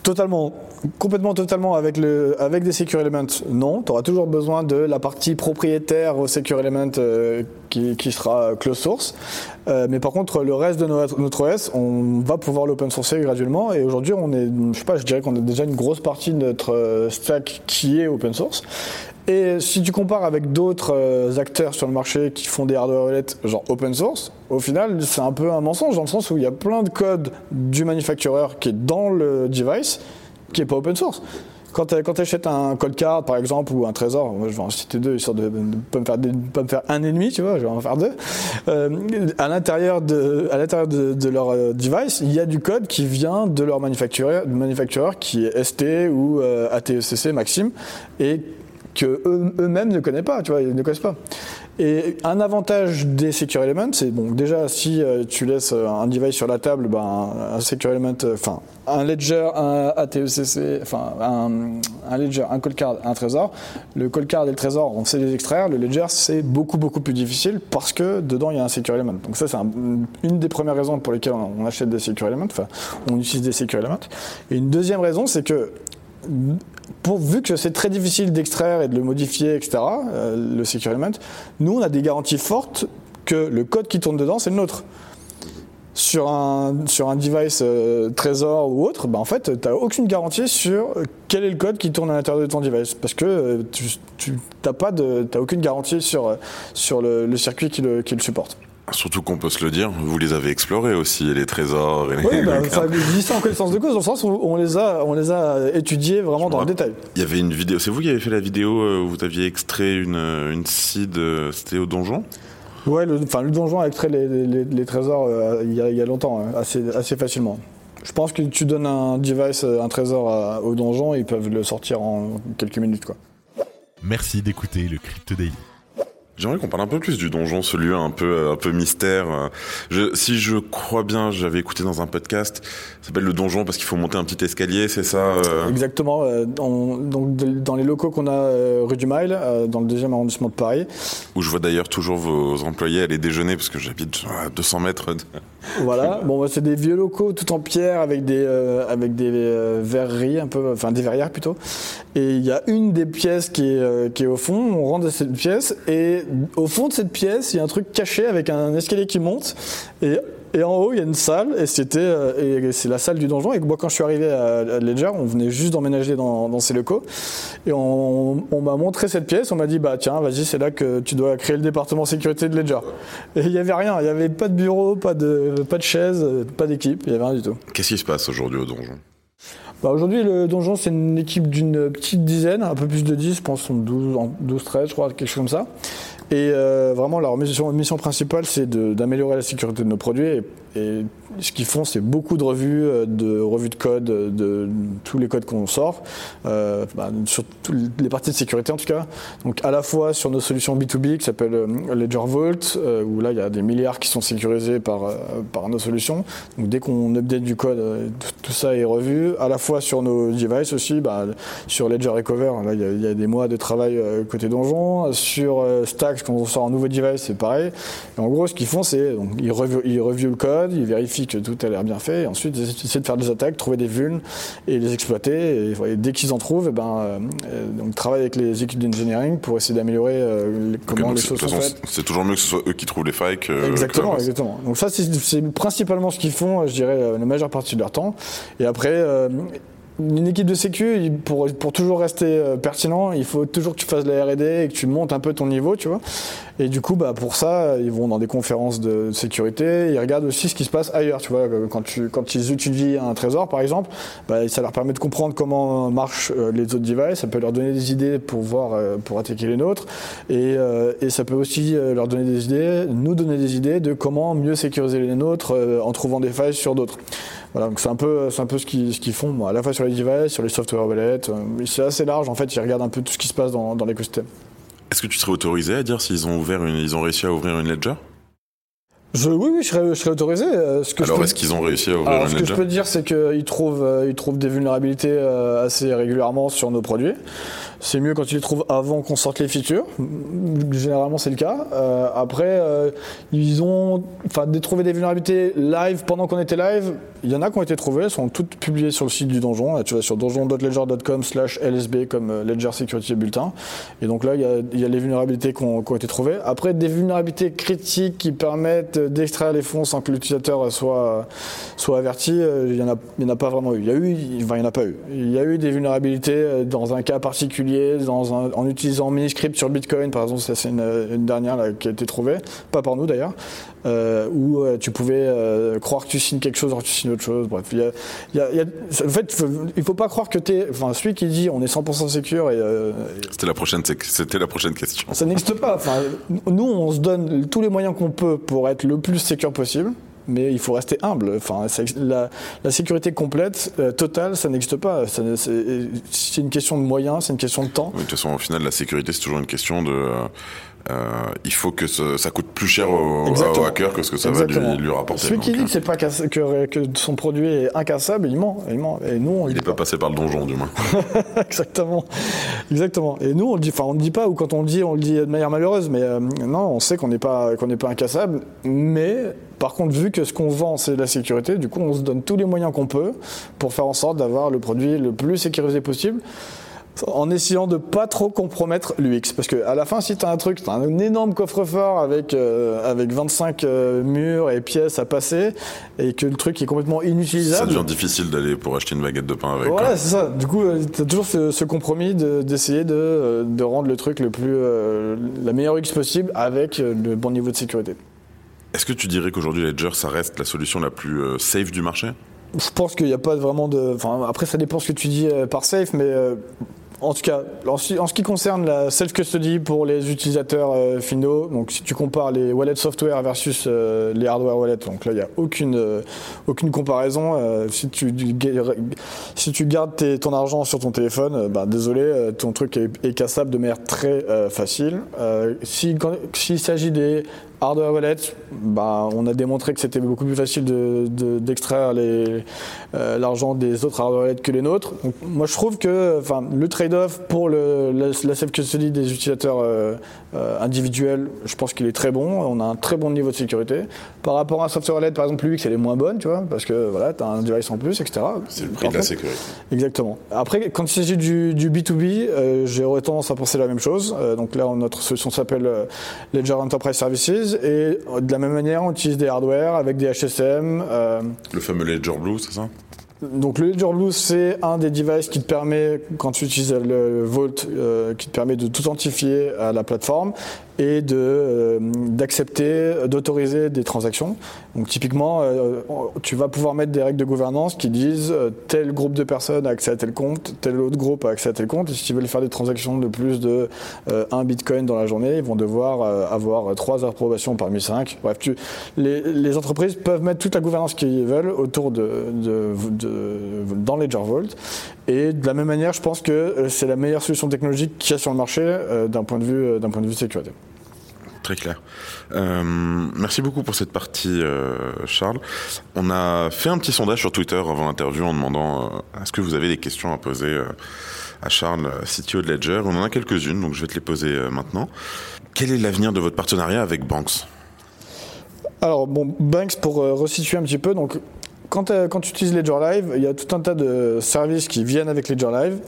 Totalement, complètement totalement avec, le, avec des Secure Elements, non. Tu auras toujours besoin de la partie propriétaire au Secure Element euh, qui, sera close source. Euh, mais par contre, le reste de notre, notre OS, on va pouvoir l'open sourcer graduellement. Et aujourd'hui, on est, je sais pas, je dirais qu'on a déjà une grosse partie de notre euh, stack qui est open source. Et si tu compares avec d'autres euh, acteurs sur le marché qui font des hardware wallets genre open source, au final, c'est un peu un mensonge dans le sens où il y a plein de code du manufactureur qui est dans le device qui est pas open source. Quand tu achètes un cold card, par exemple, ou un trésor, moi je vais en citer deux, histoire de ne pas me faire, un ennemi, tu vois, je vais en faire deux. Euh, à l'intérieur de, à l'intérieur de, leur euh, device, il y a du code qui vient de leur manufactureur qui est ST ou euh, ATECC Maxime, et que eux-mêmes ne connaissent pas, tu vois, ils ne connaissent pas. Et un avantage des Secure Elements, c'est bon, déjà si euh, tu laisses euh, un device sur la table, ben, un Secure euh, enfin un Ledger, un ATECC, enfin un, Ledger, un cold card, un trésor. Le cold card et le trésor, on sait les extraire. Le Ledger, c'est beaucoup beaucoup plus difficile parce que dedans il y a un Secure Element. Donc ça, c'est un, une des premières raisons pour lesquelles on achète des Secure Elements, enfin on utilise des Secure Elements. Et une deuxième raison, c'est que pour, vu que c'est très difficile d'extraire et de le modifier, etc., euh, le Secure Element, nous, on a des garanties fortes que le code qui tourne dedans, c'est le nôtre. Sur un, sur un device euh, Trésor ou autre, bah, en fait, tu n'as aucune garantie sur quel est le code qui tourne à l'intérieur de ton device. Parce que euh, tu n'as aucune garantie sur, sur le, le circuit qui le, qui le supporte. Surtout qu'on peut se le dire, vous les avez explorés aussi, les trésors. Et les... Oui, bah, ça, je dis ça en connaissance de cause, dans le sens où on les a, on les a étudiés vraiment dans le détail. Il y avait une vidéo, c'est vous qui avez fait la vidéo euh, où vous aviez extrait une, une seed, euh, c'était au donjon? Ouais, le, enfin, le donjon a extrait les, les, les trésors euh, il, y a, il, y a, longtemps, hein, assez, assez facilement. Je pense que tu donnes un device, un trésor à, au donjon, ils peuvent le sortir en quelques minutes. Quoi. Merci d'écouter le Crypto Daily. J'aimerais qu'on parle un peu plus du donjon, ce lieu un peu un peu mystère. Je, si je crois bien, j'avais écouté dans un podcast, ça s'appelle le donjon parce qu'il faut monter un petit escalier, c'est ça euh... Exactement. Euh, on, donc dans les locaux qu'on a euh, rue du Mail, euh, dans le deuxième arrondissement de Paris. Où je vois d'ailleurs toujours vos employés aller déjeuner parce que j'habite à 200 mètres. De... Voilà. bon, bah, c'est des vieux locaux tout en pierre avec des euh, avec des verreries un peu, enfin des verrières plutôt. Et il y a une des pièces qui est qui est au fond. On rentre dans cette pièce et au fond de cette pièce, il y a un truc caché avec un escalier qui monte. Et, et en haut, il y a une salle. Et c'était, et c'est la salle du donjon. Et moi, quand je suis arrivé à Ledger, on venait juste d'emménager dans, dans, ces locaux. Et on, on m'a montré cette pièce. On m'a dit, bah tiens, vas-y, c'est là que tu dois créer le département sécurité de Ledger. Et il n'y avait rien. Il n'y avait pas de bureau, pas de, pas de chaise, pas d'équipe. Il n'y avait rien du tout. Qu'est-ce qui se passe aujourd'hui au donjon? Bah aujourd'hui, le donjon, c'est une équipe d'une petite dizaine, un peu plus de 10, je pense, 12, 12 13, je crois, quelque chose comme ça. Et euh, vraiment, leur mission, principale, c'est d'améliorer la sécurité de nos produits. Et, et ce qu'ils font, c'est beaucoup de revues, de revues de code, de, de tous les codes qu'on sort, euh, bah, sur toutes les parties de sécurité en tout cas. Donc à la fois sur nos solutions B2B qui s'appellent Ledger Vault, euh, où là il y a des milliards qui sont sécurisés par, euh, par nos solutions. Donc dès qu'on update du code, tout, ça est revu. À la fois sur nos devices aussi, bah, sur Ledger Recover, là il y, a, des mois de travail côté donjon. Sur Stacks, quand on sort un nouveau device, c'est pareil. En gros, ce qu'ils font, c'est ils reviewent, ils reviewent le code, ils vérifient que tout a l'air bien fait. Et ensuite, ils essaient de faire des attaques, trouver des vulnes et les exploiter. Et, et dès qu'ils en trouvent, et ben, euh, donc travaillent avec les équipes d'engineering pour essayer d'améliorer euh, comment okay, les choses sont faites. C'est toujours mieux que ce soit eux qui trouvent les failles que exactement, que exactement. Donc ça, c'est principalement ce qu'ils font, je dirais, la majeure partie de leur temps. Et après. Euh, une équipe de sécu, pour, toujours rester euh, pertinent, il faut toujours que tu fasses de la R&D et que tu montes un peu ton niveau, tu vois. Et du coup, bah, pour ça, ils vont dans des conférences de sécurité, ils regardent aussi ce qui se passe ailleurs, tu vois. Quand, tu, quand ils étudient un trésor, par exemple, bah, ça leur permet de comprendre comment marchent euh, les autres devices, ça peut leur donner des idées pour voir, euh, pour attaquer les nôtres, et, et ça peut aussi leur donner des idées, nous donner des idées de comment mieux sécuriser les nôtres en trouvant des failles sur d'autres. Voilà, donc c'est un peu, c'est un peu ce qu'ils, ce qu'ils font, à la fois sur les devices, sur les software wallets. c'est assez large, en fait, ils regardent un peu tout ce qui se passe dans, dans l'écosystème. Est-ce que tu serais autorisé à dire s'ils ont ouvert une, ils ont réussi à ouvrir une ledger? Je, oui, oui, je serais, je serais autorisé. Ce que Alors, est-ce qu'ils ont réussi à ouvrir Alors, une Ce que je peux dire, c'est qu'ils trouvent, ils trouvent des vulnérabilités assez régulièrement sur nos produits. C'est mieux quand ils les trouvent avant qu'on sorte les features. Généralement, c'est le cas. Euh, après, euh, ils ont, trouvé des vulnérabilités live pendant qu'on était live. Il y en a qui ont été trouvées, elles sont toutes publiées sur le site du donjon. Tu vas sur donjon.ledger.com/lsb comme euh, Ledger Security Bulletin. Et donc là, il y a, les vulnérabilités qui ont, été trouvées. Après, des vulnérabilités critiques qui permettent d'extraire les fonds sans que l'utilisateur soit soit averti, il y en en a pas vraiment eu. Il y a eu, enfin, il y en a pas eu. Il y a eu des vulnérabilités dans un cas particulier dans en utilisant Miniscript sur Bitcoin, par exemple, ça c'est une, dernière qui a été trouvée, pas par nous d'ailleurs, euh, où euh, tu pouvais euh, croire que tu signes quelque chose alors que tu signes autre chose. Bref, il y a, en fait, il faut pas croire que tu es, enfin, celui qui dit on est 100% sécure et. c'était la prochaine, c'était la prochaine question. Ça n'existe pas. Enfin, nous, on se donne tous les moyens qu'on peut pour être le plus sécure possible mais il faut rester humble. Enfin, la, sécurité complète, euh, totale, ça n'existe pas. C'est une question de moyens, c'est une question de temps. de toute façon, au final, la sécurité, c'est toujours une question de. Euh, il faut que ça, coûte plus cher au, au, hacker que ce que ça va lui, lui, rapporter. Celui qui dit que, c'est pas que, que, son produit est incassable, il ment. Il ment. Et nous, on il n'est pas, passé par le donjon, du moins. Exactement. Exactement. Et nous, on le dit, enfin, on ne dit pas, ou quand on le dit, on le dit de manière malheureuse, mais euh, non, on sait qu'on n'est pas, qu'on n'est pas incassable, mais par contre, vu que ce qu'on vend, c'est la sécurité, du coup, on se donne tous les moyens qu'on peut pour faire en sorte d'avoir le produit le plus sécurisé possible en essayant de pas trop compromettre l'UX. Parce que à la fin, si tu as un truc, tu as un énorme coffre-fort avec, euh, avec 25 euh, murs et pièces à passer, et que le truc est complètement inutilisable. Ça devient difficile d'aller pour acheter une baguette de pain avec. Voilà, c'est ça. Du coup, euh, tu as toujours ce, compromis d'essayer de, de, rendre le truc le plus, la meilleure UX possible avec le bon niveau de sécurité. Est-ce que tu dirais qu'aujourd'hui Ledger, ça reste la solution la plus safe du marché? Je pense qu'il n'y a pas vraiment de. Enfin, après, ça dépend ce que tu dis par safe, mais en tout cas, en, ce qui concerne la self-custody pour les utilisateurs euh, finaux, donc si tu compares les wallets software versus euh, les hardware wallets, donc là il n'y a aucune, euh, aucune comparaison. si, tu, si tu gardes ton argent sur ton téléphone, bah, désolé, ton truc est, cassable de manière très facile. S'il si, s'agit des hardware wallet, bah, on a démontré que c'était beaucoup plus facile d'extraire de, euh, l'argent des autres hardware wallets que les nôtres. Donc, moi, je trouve que enfin, le trade-off pour le, la, la self-custody des utilisateurs euh, euh, individuels, je pense qu'il est très bon. On a un très bon niveau de sécurité. Par rapport à un software wallet, par exemple, lui, elle est moins bonne, tu vois, parce que voilà, tu as un device en plus, etc. C'est le prix de la sécurité. Exactement. Après, quand il s'agit du, du, B2B, euh, j'aurais tendance à penser la même chose. donc là, notre solution s'appelle Ledger Enterprise Services et de la même manière, on utilise des hardware avec des HSM. Euh, le fameux Ledger Blue, c'est ça? Donc le Ledger Blue, c'est un des devices qui te permet, quand tu utilises le Vault, euh, qui te permet de tout authentifier à la plateforme et de euh, d'accepter, d'autoriser des transactions. Donc typiquement, euh, tu vas pouvoir mettre des règles de gouvernance qui disent euh, tel groupe de personnes a accès à tel compte, tel autre groupe a accès à tel compte. Et si tu veux faire des transactions de plus de 1 bitcoin dans la journée, ils vont devoir avoir trois approbations parmi cinq. Bref, tu, les, les, entreprises peuvent mettre toute la gouvernance qu'ils veulent autour de, de, de, dans Ledger Vault. Et de la même manière, je pense que c'est la meilleure solution technologique qu'il y a sur le marché d'un point de vue d'un point de vue sécurité. Très clair. Euh, merci beaucoup pour cette partie, euh, Charles. On a fait un petit sondage sur Twitter avant l'interview en demandant euh, est-ce que vous avez des questions à poser euh, à Charles, CTO de Ledger? On en a quelques-unes, donc je vais te les poser maintenant. Quel est l'avenir de votre partenariat avec Banks? Alors bon, Banks pour resituer un petit peu, donc quand, quand, tu utilises Ledger Live, il y a tout un tas de services qui viennent avec Ledger Live,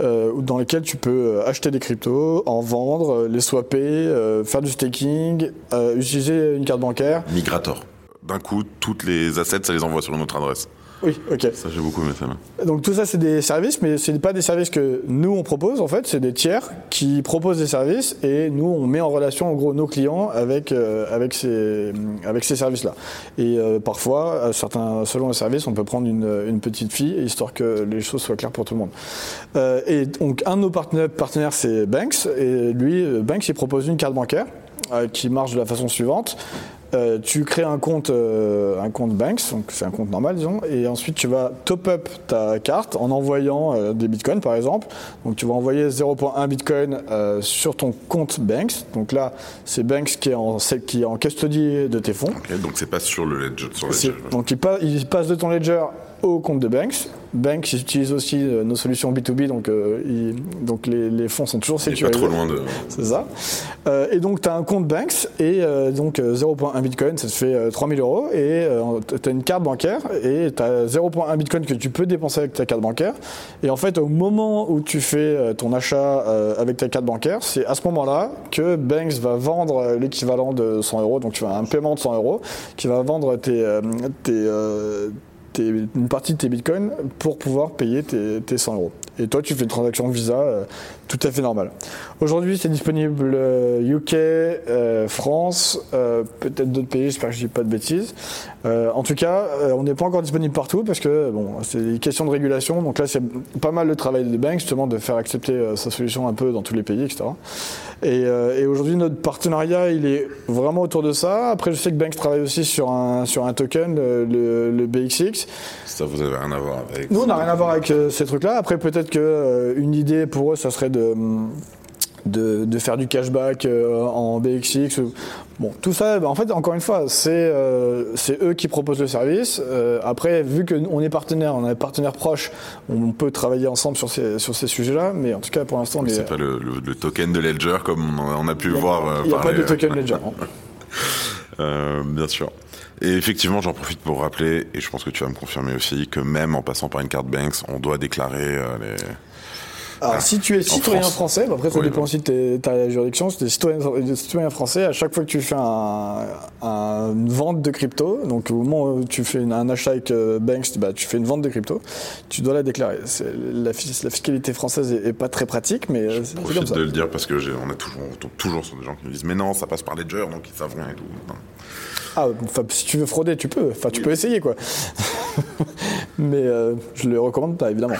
euh, dans lesquels tu peux euh, acheter des cryptos, en vendre, euh, les swapper, euh, faire du staking, euh, utiliser une carte bancaire. Migrator. D'un coup, toutes les assets, ça les envoie sur une autre adresse. Oui, ok. Ça, j'ai beaucoup aimé ça. là. Donc tout ça, c'est des services, mais ce n'est pas des services que nous, on propose, en fait. C'est des tiers qui proposent des services et nous, on met en relation, en gros, nos clients avec, euh, avec ces, avec ces services-là. Et euh, parfois, à certains, selon le service, on peut prendre une, une petite fille, histoire que les choses soient claires pour tout le monde. Euh, et donc, un de nos partenaires, partenaires c'est Banks. Et lui, euh, Banks, il propose une carte bancaire euh, qui marche de la façon suivante. Euh, tu crées un compte, euh, un compte Banks, donc c'est un compte normal, disons, et ensuite tu vas top up ta carte en envoyant euh, des bitcoins, par exemple. Donc tu vas envoyer 0.1 bitcoin sur ton compte Banks. Donc là, c'est Banks qui est en, c'est- qui est en custody de tes fonds. Ok, donc c'est pas sur le ledger. Sur. Donc il, pa- il passe de ton ledger au compte de Banks. Banks ils utilisent aussi euh, nos solutions B2B, donc, euh, donc les, les fonds sont toujours est pas sécurisés. trop loin de. C'est ça. Euh, et donc, tu as un compte Banks et euh, donc euh, 0.1 Bitcoin, ça te fait euh, 3000 euros. Et tu as une carte bancaire et tu as 0.1 Bitcoin que tu peux dépenser avec ta carte bancaire. Et en fait, au moment où tu fais ton achat avec ta carte bancaire, c'est à ce moment-là que Banks va vendre l'équivalent de 100 euros. Donc, tu as un paiement de 100 euros qui va vendre tes, tes, une partie de tes bitcoins pour pouvoir payer tes, tes 100 euros. Et toi, tu fais une transaction Visa euh, tout à fait normale. Aujourd'hui, c'est disponible euh, UK, euh, France, euh, peut-être d'autres pays, j'espère que je dis pas de bêtises. En tout cas, on n'est pas encore disponible partout parce que bon, c'est des questions de régulation. Donc là, c'est pas mal le travail des banques, justement, de faire accepter sa solution un peu dans tous les pays, etc. Et, et aujourd'hui, notre partenariat, il est vraiment autour de ça. Après, je sais que Banks travaille aussi sur un, sur un token, le, BXX. Ça, vous avez rien à voir avec. Nous, on n'a rien à voir avec ces trucs-là. Après, peut-être que euh, une idée pour eux, ça serait de, de, de faire du cashback euh, en BXX. Bon, tout ça, bah, en fait, encore une fois, c'est euh, c'est eux qui proposent le service. Euh, après, vu qu'on est partenaire, on est partenaire proche, on peut travailler ensemble sur ces, sur ces sujets-là. Mais en tout cas, pour l'instant. C'est pas le, le- le token de Ledger comme on a, pu le voir. euh, Il n'y a pas de token Ledger. Bien sûr. Et effectivement, j'en profite pour rappeler, et je pense que tu vas me confirmer aussi, que même en passant par une carte Banks, on doit déclarer euh, les. Alors, si tu es citoyen France. français, bah, après ça Oui, dépend non. aussi de ta juridiction, si tu es citoyen, citoyen français, à chaque fois que tu fais un, un- une vente de crypto, donc au moment où tu fais une- un achat avec euh, Banks, bah, tu fais une vente de crypto, tu dois la déclarer. La, fis- la fiscalité française est, est pas très pratique, mais euh, comme Profite ça. de le dire parce que on a toujours, on tombe toujours sur des gens qui nous disent mais non, ça passe par Ledger, donc ils savent rien et tout. Non. Ah, si tu veux frauder, tu peux. Enfin, tu peux essayer, quoi. mais euh, je le recommande pas, évidemment.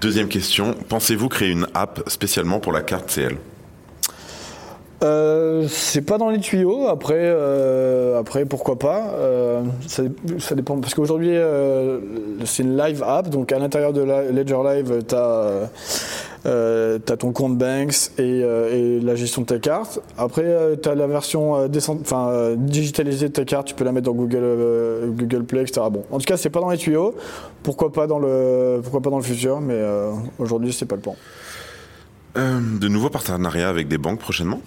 Deuxième question, pensez-vous créer une app spécialement pour la carte CL Euh, c'est pas dans les tuyaux. Après, euh, après pourquoi pas. Euh, ça, dépend parce qu'aujourd'hui c'est une live app, donc à l'intérieur de la Ledger Live, tu as ton compte Banks et, euh, et la gestion de ta carte. Après, tu as la version euh, euh, digitalisée de ta carte. Tu peux la mettre dans Google, euh, Google Play, etc. Bon, en tout cas, c'est pas dans les tuyaux. Pourquoi pas dans le, pourquoi pas dans le futur, mais euh, aujourd'hui, c'est pas le plan. Euh, De nouveaux partenariats avec des banques prochainement?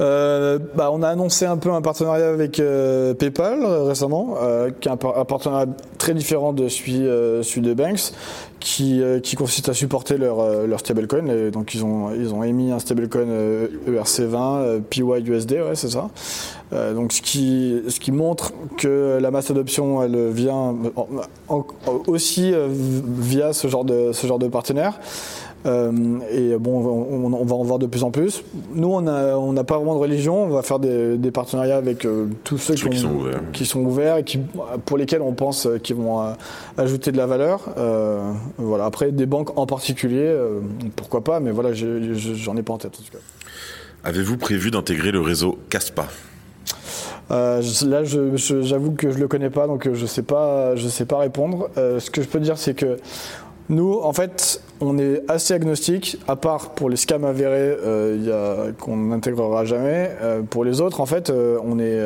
Euh, bah, on a annoncé un peu un partenariat avec euh, PayPal euh, récemment, euh, qui est un, par- un partenariat très différent de celui, euh, celui de Banks, qui, euh, qui consiste à supporter leur, euh, leur stablecoin. Et donc ils ont, ils ont émis un stablecoin euh, ERC20, euh, PYUSD, ouais, c'est ça. Euh, donc ce qui, ce qui montre que la masse d'adoption elle vient en- en- aussi via ce genre de, ce genre de partenaire. Euh, et bon, on, va en voir de plus en plus. Nous, on n'a on n'a pas vraiment de religion. On va faire des, des partenariats avec euh, tous ceux, Ceux qui ont- sont ouverts. qui sont ouverts et qui, pour lesquels on pense qu'ils vont euh, ajouter de la valeur. Voilà. Après, des banques en particulier, pourquoi pas, mais voilà, j'en ai pas en tête en tout cas. Avez-vous prévu d'intégrer le réseau Caspa? Euh, là, j'avoue que je le connais pas, donc je sais pas, je sais pas répondre. Euh, ce que je peux dire, c'est que nous, en fait, on est assez agnostique, à part pour les scams avérés, euh, qu'on n'intégrera jamais. Euh, pour les autres, en fait, euh, on est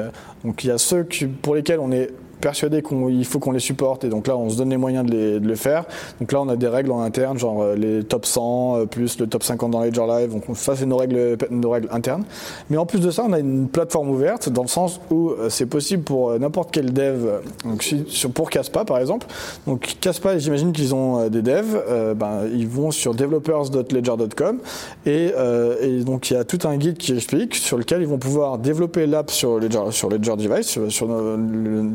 donc il y a ceux qui- pour lesquels on est persuadé qu'il faut qu'on les supporte et donc là on se donne les moyens de, les- le faire. Donc là on a des règles en interne genre euh, les top 100 euh, plus le top 50 dans Ledger Live. Donc on- ça c'est nos règles, nos règles internes. Mais en plus de ça on a une plateforme ouverte dans le sens où euh, c'est possible pour n'importe quel dev donc pour Caspa par exemple. Donc Caspa j'imagine qu'ils ont des devs ben, ils vont sur developers.ledger.com et, donc il y a tout un guide qui explique sur lequel ils vont pouvoir développer l'app sur Ledger, sur Ledger Device sur,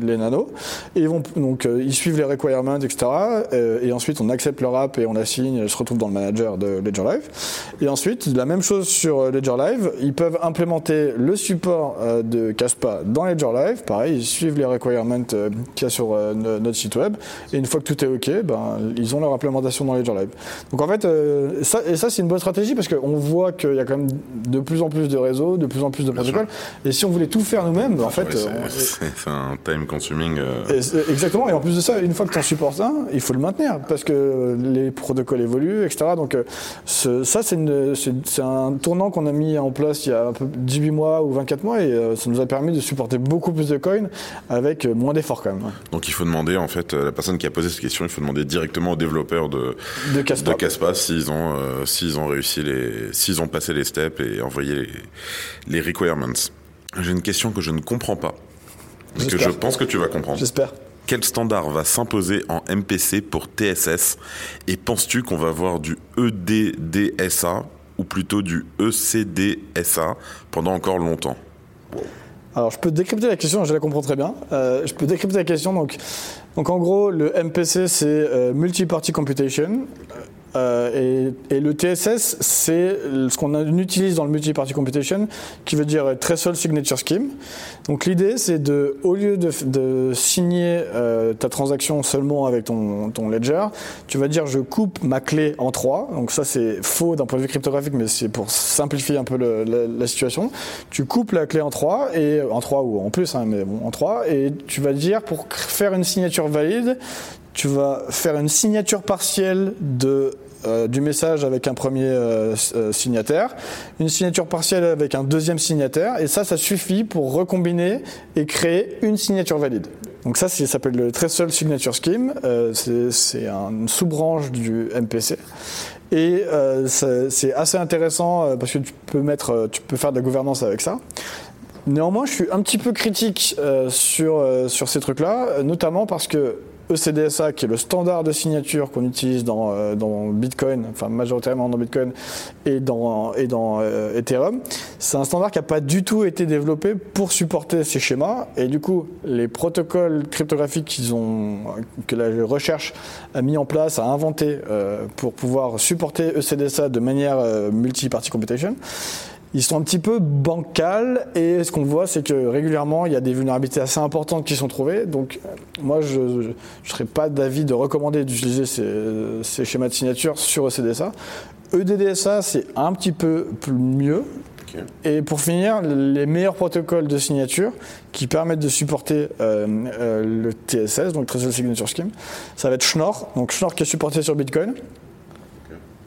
les nanos Et ils vont donc euh, ils suivent les requirements, etc. euh, et ensuite on accepte leur app et on la signe, elle se retrouve dans le manager de Ledger Live. Et ensuite la même chose sur euh, Ledger Live, ils peuvent implémenter le support de Caspa dans Ledger Live. Pareil, ils suivent les requirements qu'il y a sur no- notre site web. Et une fois que tout est ok, ben ils ont leur implémentation dans Ledger Live. Donc en fait, ça, et ça c'est une bonne stratégie parce qu'on voit qu'il y a quand même de plus en plus de réseaux, de plus en plus de protocoles. Et si on voulait tout faire nous-mêmes, en fait, on- c'est un time consuming. Euh, et Exactement, et en plus de ça, une fois que tu en supportes un, il faut le maintenir parce que les protocoles évoluent, etc. Donc, euh, ce- ça, c'est un tournant qu'on a mis en place il y a un peu 18 mois ou 24 mois et euh, ça nous a permis de supporter beaucoup plus de coins avec moins d'efforts quand même. Donc il faut demander en fait la personne qui a posé cette question, il faut demander directement aux développeurs de De Caspa. de Caspa s'ils ont euh, s'ils ont réussi les s'ils ont passé les steps et envoyé les, les requirements. J'ai une question que je ne comprends pas, mais que je pense que tu vas comprendre. J'espère. Quel standard va s'imposer en MPC pour TSS Et penses-tu qu'on va voir du EDDSA ou plutôt du ECDSA pendant encore longtemps? Alors, je peux décrypter la question, je la comprends très bien. Euh, je peux décrypter la question. Donc, donc en gros, le MPC, c'est euh, Multi-Party Computation. Euh, et, et le TSS, c'est ce qu'on utilise dans le multi-party computation, qui veut dire Threshold Signature Scheme. Donc l'idée, c'est de, au lieu de, de signer euh, ta transaction seulement avec ton, ton ledger, tu vas dire je coupe ma clé en trois. Donc ça, c'est faux d'un point de vue cryptographique, mais c'est pour simplifier un peu le- la, la situation. Tu coupes la clé en trois et en trois ou en plus, hein, mais bon, en trois, et tu vas dire pour faire une signature valide, tu vas faire une signature partielle de, euh, du message avec un premier euh, euh, signataire, une signature partielle avec un deuxième signataire, et ça, ça suffit pour recombiner et créer une signature valide. Donc ça, ça s'appelle le Threshold Signature Scheme, c'est une sous-branche du MPC. Et c'est assez intéressant parce que tu peux mettre, tu peux faire de la gouvernance avec ça. Néanmoins, je suis un petit peu critique sur, sur ces trucs-là, notamment parce que ECDSA, qui est le standard de signature qu'on utilise dans, euh, dans Bitcoin, enfin majoritairement dans Bitcoin et dans, euh, Ethereum, c'est un standard qui n'a pas du tout été développé pour supporter ces schémas. Et du coup, les protocoles cryptographiques qu'ils ont, que la recherche a mis en place, a inventé euh, pour pouvoir supporter ECDSA de manière euh, multi-party computation, ils sont un petit peu bancals et ce qu'on voit c'est que régulièrement il y a des vulnérabilités assez importantes qui sont trouvées. Donc moi je ne serais pas d'avis de recommander d'utiliser ces, ces schémas de signature sur ECDSA. EDDSA c'est un petit peu plus mieux. Et pour finir les meilleurs protocoles de signature qui permettent de supporter euh, euh, le TSS donc Threshold Signature Scheme ça va être Schnorr. Donc Schnorr qui est supporté sur Bitcoin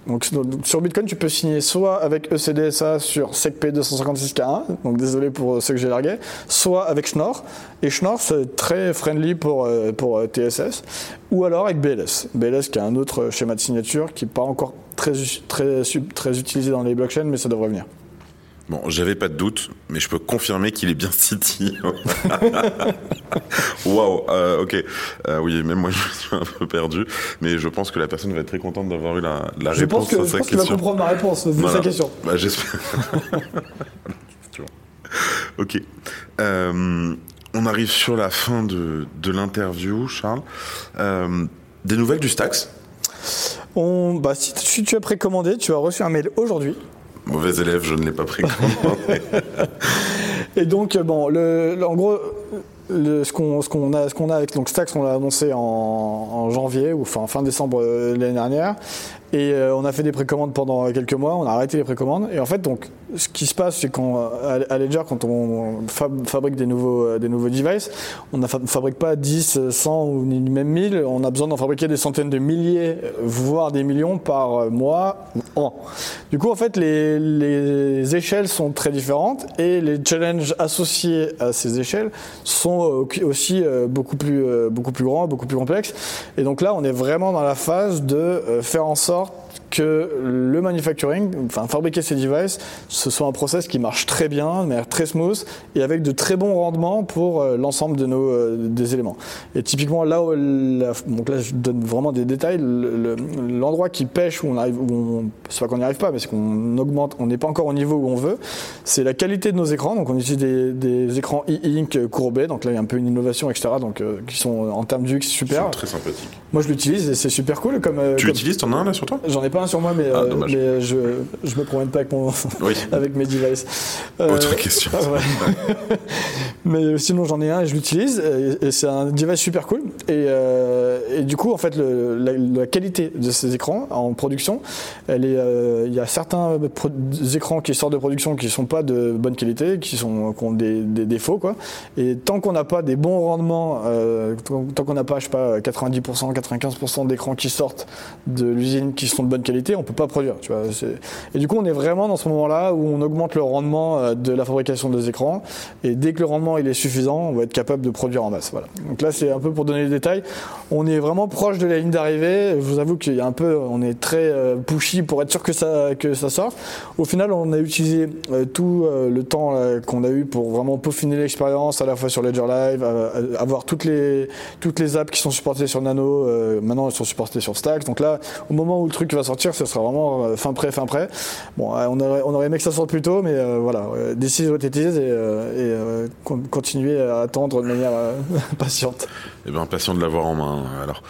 donc, sur Bitcoin, tu peux signer soit avec ECDSA sur SecP 256K1, donc désolé pour ceux que j'ai largués, soit avec Schnorr. Et Schnorr, c'est très friendly pour, euh, euh, TSS, ou alors avec BLS. BLS qui est un autre schéma de signature qui n'est pas encore très, très, très utilisé dans les blockchains, mais ça devrait venir. Bon, j'avais pas de doute, mais je peux confirmer qu'il est bien City. Waouh, euh, ok. Euh, oui, même moi je suis un peu perdu, mais je pense que la personne va être très contente d'avoir eu la, la Je pense réponse que- à je sa pense qu'il va question. comprendre ma réponse, vu Voilà. sa question. Bah, j'espère. Tu vois. ok. Euh, on arrive sur la fin de, de l'interview, Charles. Euh, des nouvelles du Stax? On, bah, si, si tu as précommandé, tu as reçu un mail aujourd'hui. Mauvais élève, je ne l'ai pas précommandé. Et donc, euh, bon, en gros, le- ce qu'on qu'on a, ce qu'on a avec donc Stax, on l'a annoncé en, en janvier ou fin, fin décembre euh, l'année dernière. Et euh, on a fait des précommandes pendant quelques mois, on a arrêté les précommandes. Et en fait, donc, ce qui se passe, c'est qu'à Ledger, quand on fab- fabrique des nouveaux, euh, des nouveaux devices, on ne fabrique pas 10, 100 ou même 1000. On a besoin d'en fabriquer des centaines de milliers, voire des millions par mois ou an. Du coup, en fait, les, les échelles sont très différentes et les challenges associés à ces échelles sont euh, aussi beaucoup plus, beaucoup plus grands, beaucoup plus complexes. Et donc là, on est vraiment dans la phase de faire en sorte que le manufacturing, enfin fabriquer ces devices, ce soit un process qui marche très bien, de manière très smooth et avec de très bons rendements pour euh, l'ensemble de nos euh, des éléments. Et typiquement là, où la- donc là je donne vraiment des détails. le- le- L'endroit qui pêche où on arrive, où on, c'est pas qu'on n'y arrive pas, mais c'est qu'on augmente, on n'est pas encore au niveau où on veut. C'est la qualité de nos écrans. Donc on utilise des, des écrans e-ink courbés. Donc là il y a un peu une innovation, etc. Donc euh, qui sont en termes du X super. très sympathique. Moi je l'utilise et c'est super cool. Comme Tu l'utilises T'en as un là sur toi? J'en ai pas un sur moi, mais, Ah, euh, mais je, je me promène pas avec, mon, Oui. avec mes devices. Euh, Autre question. ouais. mais sinon j'en ai un et je l'utilise et, et c'est un device super cool. Et, euh, et du coup en fait le- la, la qualité de ces écrans en production, elle est, euh, il y a certains écrans qui sortent de production qui sont pas de bonne qualité, qui sont qui ont des, des défauts quoi. Et tant qu'on n'a pas des bons rendements, euh, tant tant qu'on n'a pas je sais pas 90%, 95% d'écrans qui sortent de l'usine qui sont de bonne qualité, on peut pas produire. Tu vois, et du coup, on est vraiment dans ce moment-là où on augmente le rendement euh, de la fabrication des écrans. Et dès que le rendement il est suffisant, on va être capable de produire en masse. Voilà. Donc là, c'est un peu pour donner les détails. On est vraiment proche de la ligne d'arrivée. Je vous avoue qu'il y a un peu, on est très euh, pushy pour être sûr que ça que. Au final, on a utilisé euh, tout le temps qu'on a eu pour vraiment peaufiner l'expérience, à la fois sur Ledger Live, avoir toutes les toutes les apps qui sont supportées sur Nano. maintenant, elles sont supportées sur Stack. Donc là, au moment où le truc va sortir, ce sera vraiment euh, fin prêt, fin prêt. Bon, euh, on aurait, aimé que ça sorte plus tôt, mais euh, voilà, it is et, et con- continuer à attendre de manière patiente. Eh bien, patient de l'avoir en main. Alors,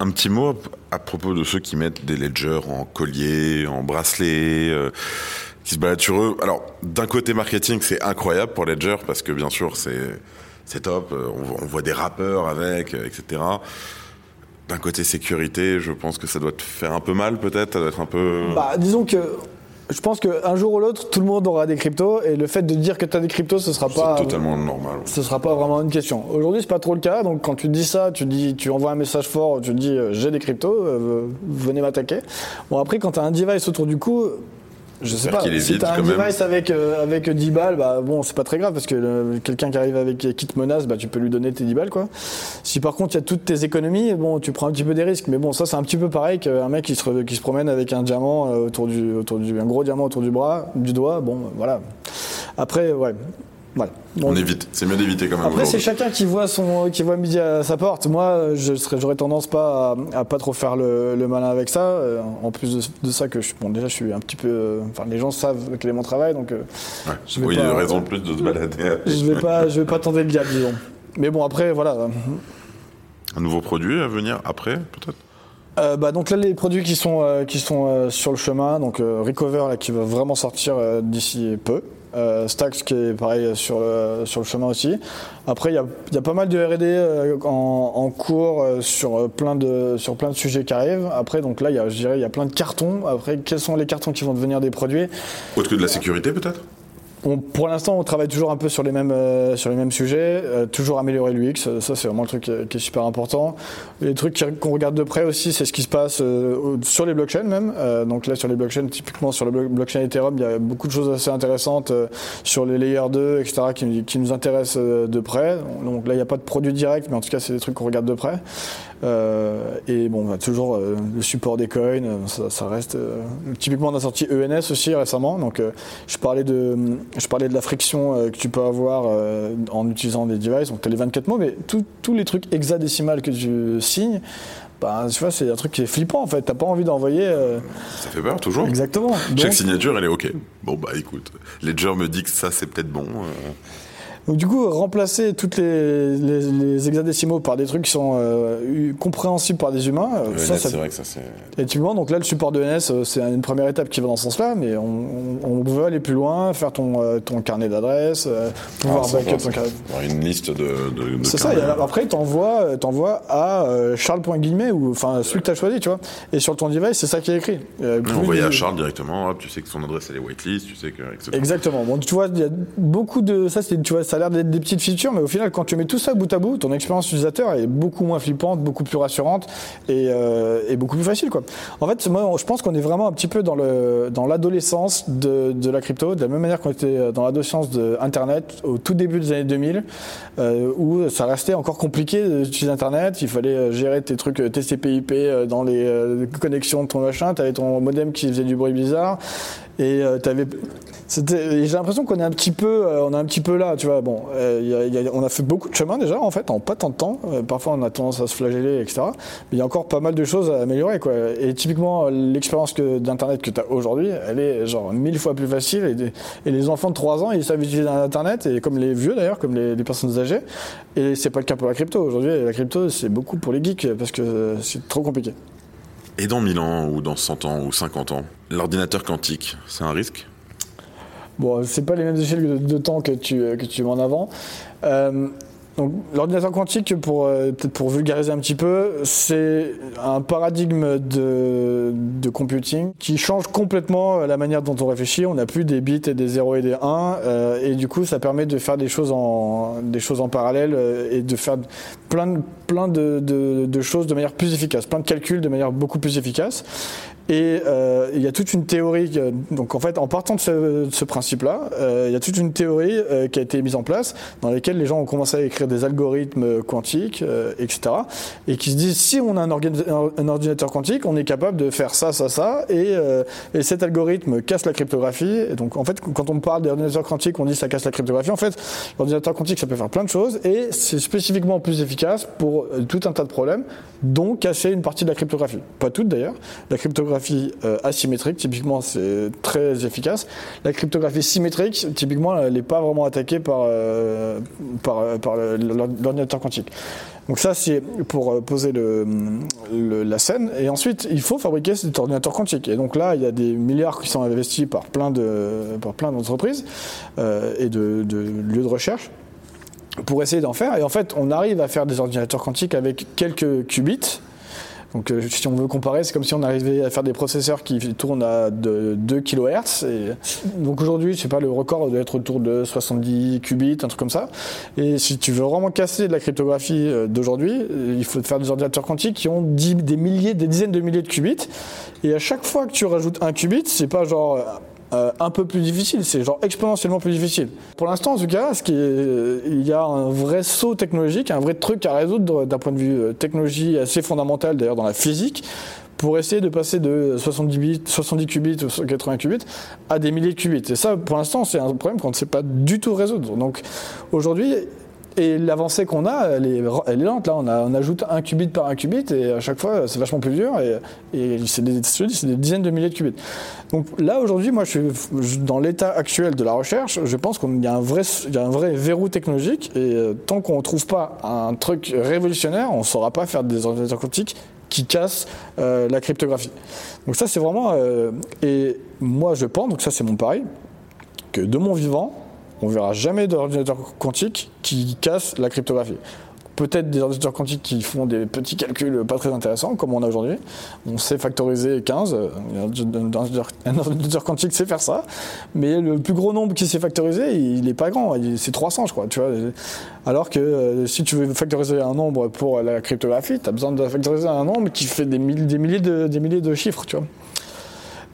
un petit mot à- propos de ceux qui mettent des ledgers en collier, en bracelet, qui se baladent sur eux. Alors, d'un côté marketing, c'est incroyable pour Ledger parce que bien sûr, c'est top. On, voit- des rappeurs avec, etc. D'un côté sécurité, je pense que ça doit te faire un peu mal, peut-être. Ça doit être un peu. Bah, disons que je pense qu'un jour ou l'autre, tout le monde aura des cryptos et le fait de dire que tu as des cryptos, ce sera c'est pas. totalement normal. ce sera pas vraiment une question. Aujourd'hui, c'est pas trop le cas. Donc, quand tu dis ça, tu dis, tu envoies un message fort, tu dis, euh, j'ai des cryptos, euh, venez m'attaquer. Bon, après, quand tu as un device autour du cou, je sais pas. est Si tu un quand même. device avec euh, avec 10 balles, bah bon, c'est pas très grave parce que le- quelqu'un qui arrive avec qui te menace, bah tu peux lui donner tes 10 balles quoi. Si par contre il y a toutes tes économies, bon, tu prends un petit peu des risques. Mais bon, ça c'est un petit peu pareil qu'un mec qui se qui se promène avec un diamant euh, autour du autour du un gros diamant autour du bras, du doigt. Bon, voilà. Après, ouais. Voilà. On évite. C'est mieux d'éviter quand même. après, c'est chacun qui voit son, qui voit midi à sa porte. Moi, je serais, j'aurais tendance pas à, à pas trop faire le, le malin avec ça. Euh, En plus de, de ça, que je, bon, déjà, je suis un petit peu, euh, enfin, les gens savent quel est mon travail, donc euh, Ouais. je vais Oui, pas- raison de plus de se balader. je vais pas, je vais pas tenter le diable, disons. Mais bon, après, voilà. Un nouveau produit à venir après, peut-être? Euh, bah, donc là, les produits qui sont, euh, qui sont euh, sur le chemin, donc Recover là, qui va vraiment sortir d'ici peu. Euh, Stax qui est pareil sur le, sur le chemin aussi. Après, il y a, y a pas mal de R&D euh, en, cours euh, sur euh, plein de sur plein de sujets qui arrivent. Après, donc là, y a, je dirais, il y a plein de cartons. Après, quels sont les cartons qui vont devenir des produits? Autre que de la sécurité, peut-être? Pour l'instant, on travaille toujours un peu sur les mêmes, euh, sur les mêmes sujets, euh, toujours améliorer l'UX, ça c'est vraiment le truc qui est, super important. Les trucs qu'on regarde de près aussi, c'est ce qui se passe euh, sur les blockchains même. Euh, donc là, sur les blockchains, typiquement sur le blo- blockchain Ethereum, il y a beaucoup de choses assez intéressantes euh, sur les layers 2, etc., qui, nous intéressent euh, de près. Donc là, il n'y a pas de produit direct, mais en tout cas, c'est des trucs qu'on regarde de près. Euh, et bon, bah, toujours euh, le support des coins, euh, ça, ça reste. typiquement, on a sorti ENS aussi récemment. Donc, je parlais de, je parlais de la friction que tu peux avoir en utilisant des devices. Donc, tu as les 24 mots, mais tous les trucs hexadécimales que tu signes, bah, tu vois, c'est un truc qui est flippant en fait. T'as pas envie d'envoyer. euh, Ça fait peur, toujours exactement. Donc, Chaque signature, elle est OK. Bon, bah écoute, Ledger me dit que ça, c'est peut-être bon. euh. Donc du coup, remplacer toutes les, les, les hexadécimaux par des trucs qui sont euh, compréhensibles par des humains, euh, ça, ENS, ça c'est vrai que ça, c'est. Effectivement, donc là, le support de NS, euh, c'est une première étape qui va dans ce sens-là, mais on, on, on veut aller plus loin, faire ton, euh, ton carnet d'adresses, pouvoir Ah, backup ton carnet. une liste de. de, de C'est ça, et après, t'envoies, t'envoies à Charles.guillemet, ou enfin celui que t'as choisi, tu vois. Et sur ton device, c'est ça qui est écrit. Envoyé à Charles directement, hop, tu sais que son adresse elle est whitelist, tu sais que. etc. Exactement. Bon, tu vois, il y a beaucoup de ça, c'est tu vois, ça ça a l'air d'être des petites features, mais au final, quand tu mets tout ça bout à bout, ton expérience utilisateur est beaucoup moins flippante, beaucoup plus rassurante et, et beaucoup plus facile. En fait, je pense qu'on est vraiment un petit peu dans le dans l'adolescence de, la crypto, de la même manière qu'on était dans l'adolescence de Internet au tout début des années 2000, où ça restait encore compliqué d'utiliser Internet. Il fallait gérer tes trucs TCP/IP dans les connexions de ton machin. Tu avais ton modem qui faisait du bruit bizarre. Et euh, t'avais, j'ai l'impression qu'on est un petit peu, euh, on est un petit peu là, tu vois. Bon, euh, y a, on a fait beaucoup de chemin déjà en fait, en pas tant de temps. parfois, on a tendance à se flageller, etc. Mais il y a encore pas mal de choses à améliorer, quoi. Et typiquement, l'expérience que, d'internet que tu as aujourd'hui, elle est genre mille fois plus facile. Et, les enfants de 3 ans, ils savent utiliser internet, et comme les vieux d'ailleurs, comme les, les personnes âgées. Et c'est pas le cas pour la crypto. Aujourd'hui, la crypto, c'est beaucoup pour les geeks parce que c'est trop compliqué. Et dans 1000 ans, ou dans 100 ans, ou 50 ans, l'ordinateur quantique, c'est un risque? Bon, c'est pas les mêmes échelles de, temps que tu, que tu mets en avant. Euh, donc, l'ordinateur quantique, pour euh, pour vulgariser un petit peu, c'est un paradigme de, computing qui change complètement la manière dont on réfléchit. On n'a plus des bits et des 0 et des 1, euh, et du coup, ça permet de faire des choses en des choses en parallèle euh, et de faire plein plein de, de, de, choses de manière plus efficace, plein de calculs de manière beaucoup plus efficace. Et euh, il y a toute une théorie, donc en fait, en partant de ce, principe-là, euh, il y a toute une théorie euh, qui a été mise en place dans laquelle les gens ont commencé à écrire des algorithmes quantiques, euh, etc. Et qui se disent si on a un, ordinateur quantique, on est capable de faire ça, ça, ça, et, euh, et, cet algorithme casse la cryptographie. Et donc en fait, quand on parle d'ordinateur quantique, on dit ça casse la cryptographie. En fait, l'ordinateur quantique, ça peut faire plein de choses, et c'est spécifiquement plus efficace pour tout un tas de problèmes, dont casser une partie de la cryptographie. Pas toute d'ailleurs. La cryptographie euh, asymétrique, typiquement, c'est très efficace. La cryptographie symétrique, typiquement, elle n'est pas vraiment attaquée par, euh, par, euh, par l'ordinateur quantique. Donc ça, c'est pour poser le, la scène. Et ensuite, il faut fabriquer cet ordinateur quantique. Et donc là, il y a des milliards qui sont investis par plein de par plein d'entreprises et de, de lieux de recherche pour essayer d'en faire. Et en fait, on arrive à faire des ordinateurs quantiques avec quelques qubits. Donc euh, si on veut comparer, c'est comme si on arrivait à faire des processeurs qui tournent à de 2 kHz. Donc aujourd'hui, c'est pas le record doit être autour de 70 qubits, un truc comme ça. Et si tu veux vraiment casser de la cryptographie euh, d'aujourd'hui, euh, il faut faire des ordinateurs quantiques qui ont des milliers, des dizaines de milliers de qubits. Et à chaque fois que tu rajoutes un qubit, c'est pas genre euh, un peu plus difficile, c'est genre exponentiellement plus difficile. Pour l'instant, en tout cas, qui il y a un vrai saut technologique, un vrai truc à résoudre d'un point de vue euh, technologie assez fondamental d'ailleurs dans la physique, pour essayer de passer de 70, bits, 70 qubits ou 80 qubits à des milliers de qubits. Et ça, pour l'instant, c'est un problème qu'on ne sait pas du tout résoudre. Donc aujourd'hui, et l'avancée qu'on a, elle est, lente. Là, on, ajoute un qubit par un qubit et à chaque fois, c'est vachement plus dur. Et, et c'est des, dizaines de milliers de qubits. Donc là, aujourd'hui, moi, je suis dans l'état actuel de la recherche. Je pense qu'il y a un vrai verrou technologique. Et euh, tant qu'on ne trouve pas un truc révolutionnaire, on ne saura pas faire des ordinateurs quantiques qui cassent euh, la cryptographie. Donc ça, c'est vraiment... Euh, et moi, je pense, donc ça, c'est mon pari, que de mon vivant, on verra jamais d'ordinateur quantique qui casse la cryptographie. Peut-être des ordinateurs quantiques qui font des petits calculs pas très intéressants, comme on a aujourd'hui. On sait factoriser 15. Un ordinateur quantique sait faire ça. Mais le plus gros nombre qui sait factoriser, il n'est pas grand. C'est 300, je crois. Tu vois. Alors que euh, si tu veux factoriser un nombre pour la cryptographie, tu as besoin de factoriser un nombre qui fait des, milliers, de, des milliers de chiffres. Tu vois.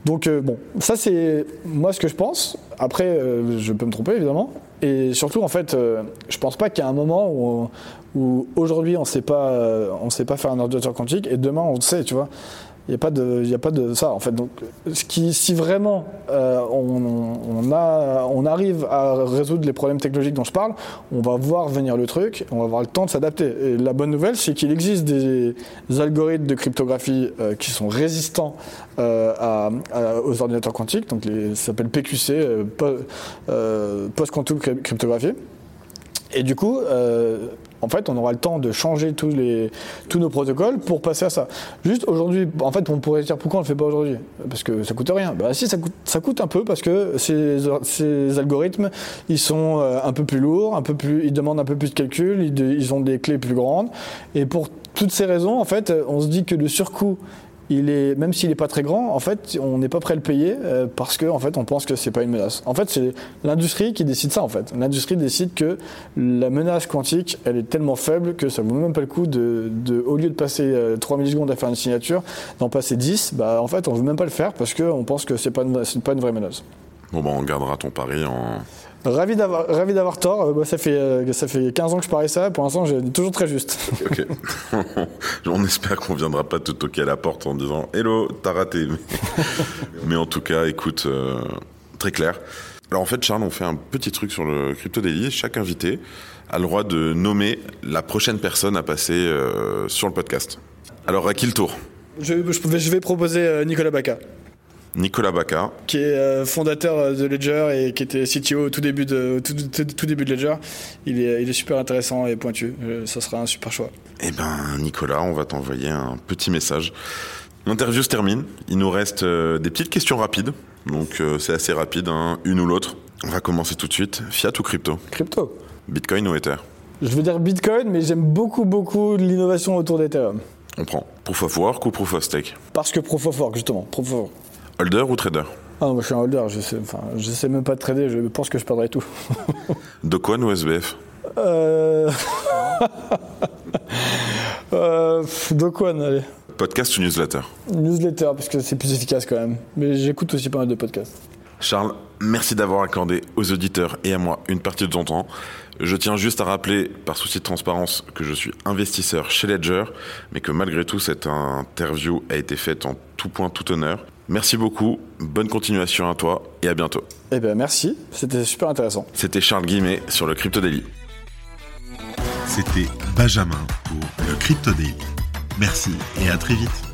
Donc euh, bon, ça c'est moi ce que je pense. Après, euh, je peux me tromper évidemment. Et surtout, en fait, euh, je pense pas qu'il y a un moment où, aujourd'hui on sait pas, on sait pas faire un ordinateur quantique et demain on sait, tu vois. Il n'y a pas de, a pas de ça en fait. Donc, si vraiment euh, on, arrive à résoudre les problèmes technologiques dont je parle, on va voir venir le truc, on va avoir le temps de s'adapter. Et la bonne nouvelle, c'est qu'il existe des, algorithmes de cryptographie euh, qui sont résistants euh, aux ordinateurs quantiques. Donc, ça s'appelle PQC, post-quantum cryptographie. Et du coup, en fait, on aura le temps de changer tous, les, tous nos protocoles pour passer à ça. Juste aujourd'hui, en fait, on pourrait dire pourquoi on ne le fait pas aujourd'hui? Parce que ça coûte rien. Bah si, ça coûte, ça coûte un peu parce que ces, ces algorithmes, ils sont euh, un peu plus lourds, un peu plus, ils demandent un peu plus de calcul, ils, ils ont des clés plus grandes. Et pour toutes ces raisons, en fait, on se dit que le surcoût il est, même s'il n'est pas très grand, en fait, on n'est pas prêt à le payer euh, parce que en fait, on pense que c'est pas une menace. En fait, c'est l'industrie qui décide ça. En fait, l'industrie décide que la menace quantique, elle est tellement faible que ça vaut même pas le coup de, au lieu de passer euh, 3 millisecondes à faire une signature, d'en passer 10. Bah, en fait, on veut même pas le faire parce qu'on pense que c'est pas, pas une vraie menace. Bon, bah, on gardera ton pari en. Ravi d'avoir, ravi d'avoir tort. Euh, bah, ça fait, euh, ça fait 15 ans que je parie ça. Pour l'instant, j'ai toujours très juste. Ok. on espère qu'on viendra pas te toquer à la porte en disant Hello, t'as raté. Mais, en tout cas, écoute, euh, très clair. Alors en fait, Charles, on fait un petit truc sur le Crypto Daily. Chaque invité a le droit de nommer la prochaine personne à passer euh, sur le podcast. Alors à qui le tour? Je, je vais- je vais proposer Nicolas Baca. Nicolas Baca. qui est euh, fondateur euh, de Ledger et qui était CTO au tout début de, tout, tout- tout début de Ledger. Il est, il est super intéressant et pointu. Euh, ça sera un super choix. Eh ben, Nicolas, on va t'envoyer un petit message. L'interview se termine. Il nous reste euh, des petites questions rapides. Donc, c'est assez rapide, hein, une ou l'autre. On va commencer tout de suite. Fiat ou crypto? Crypto. Bitcoin ou Ether? Je veux dire Bitcoin, mais j'aime beaucoup, beaucoup l'innovation autour d'Ethereum. On prend. Proof of work ou proof of stake? Parce que Proof of Work, justement. Proof of Work. Holder ou trader Ah non, moi je suis un holder, je sais, enfin, je sais même pas de trader, je pense que je perdrai tout. Doquan ou SBF Euh... euh... Dokwan, allez. Podcast ou newsletter? Newsletter, parce que c'est plus efficace quand même. Mais j'écoute aussi pas mal de podcasts. Charles, merci d'avoir accordé aux auditeurs et à moi une partie de ton temps. Je tiens juste à rappeler, par souci de transparence, que je suis investisseur chez Ledger, mais que malgré tout, cette interview a été faite en tout point, tout honneur. Merci beaucoup, bonne continuation à toi et à bientôt. Eh ben merci, c'était super intéressant. C'était Charles Guimet sur le Crypto Daily. C'était Benjamin pour le Crypto Daily. Merci et à très vite.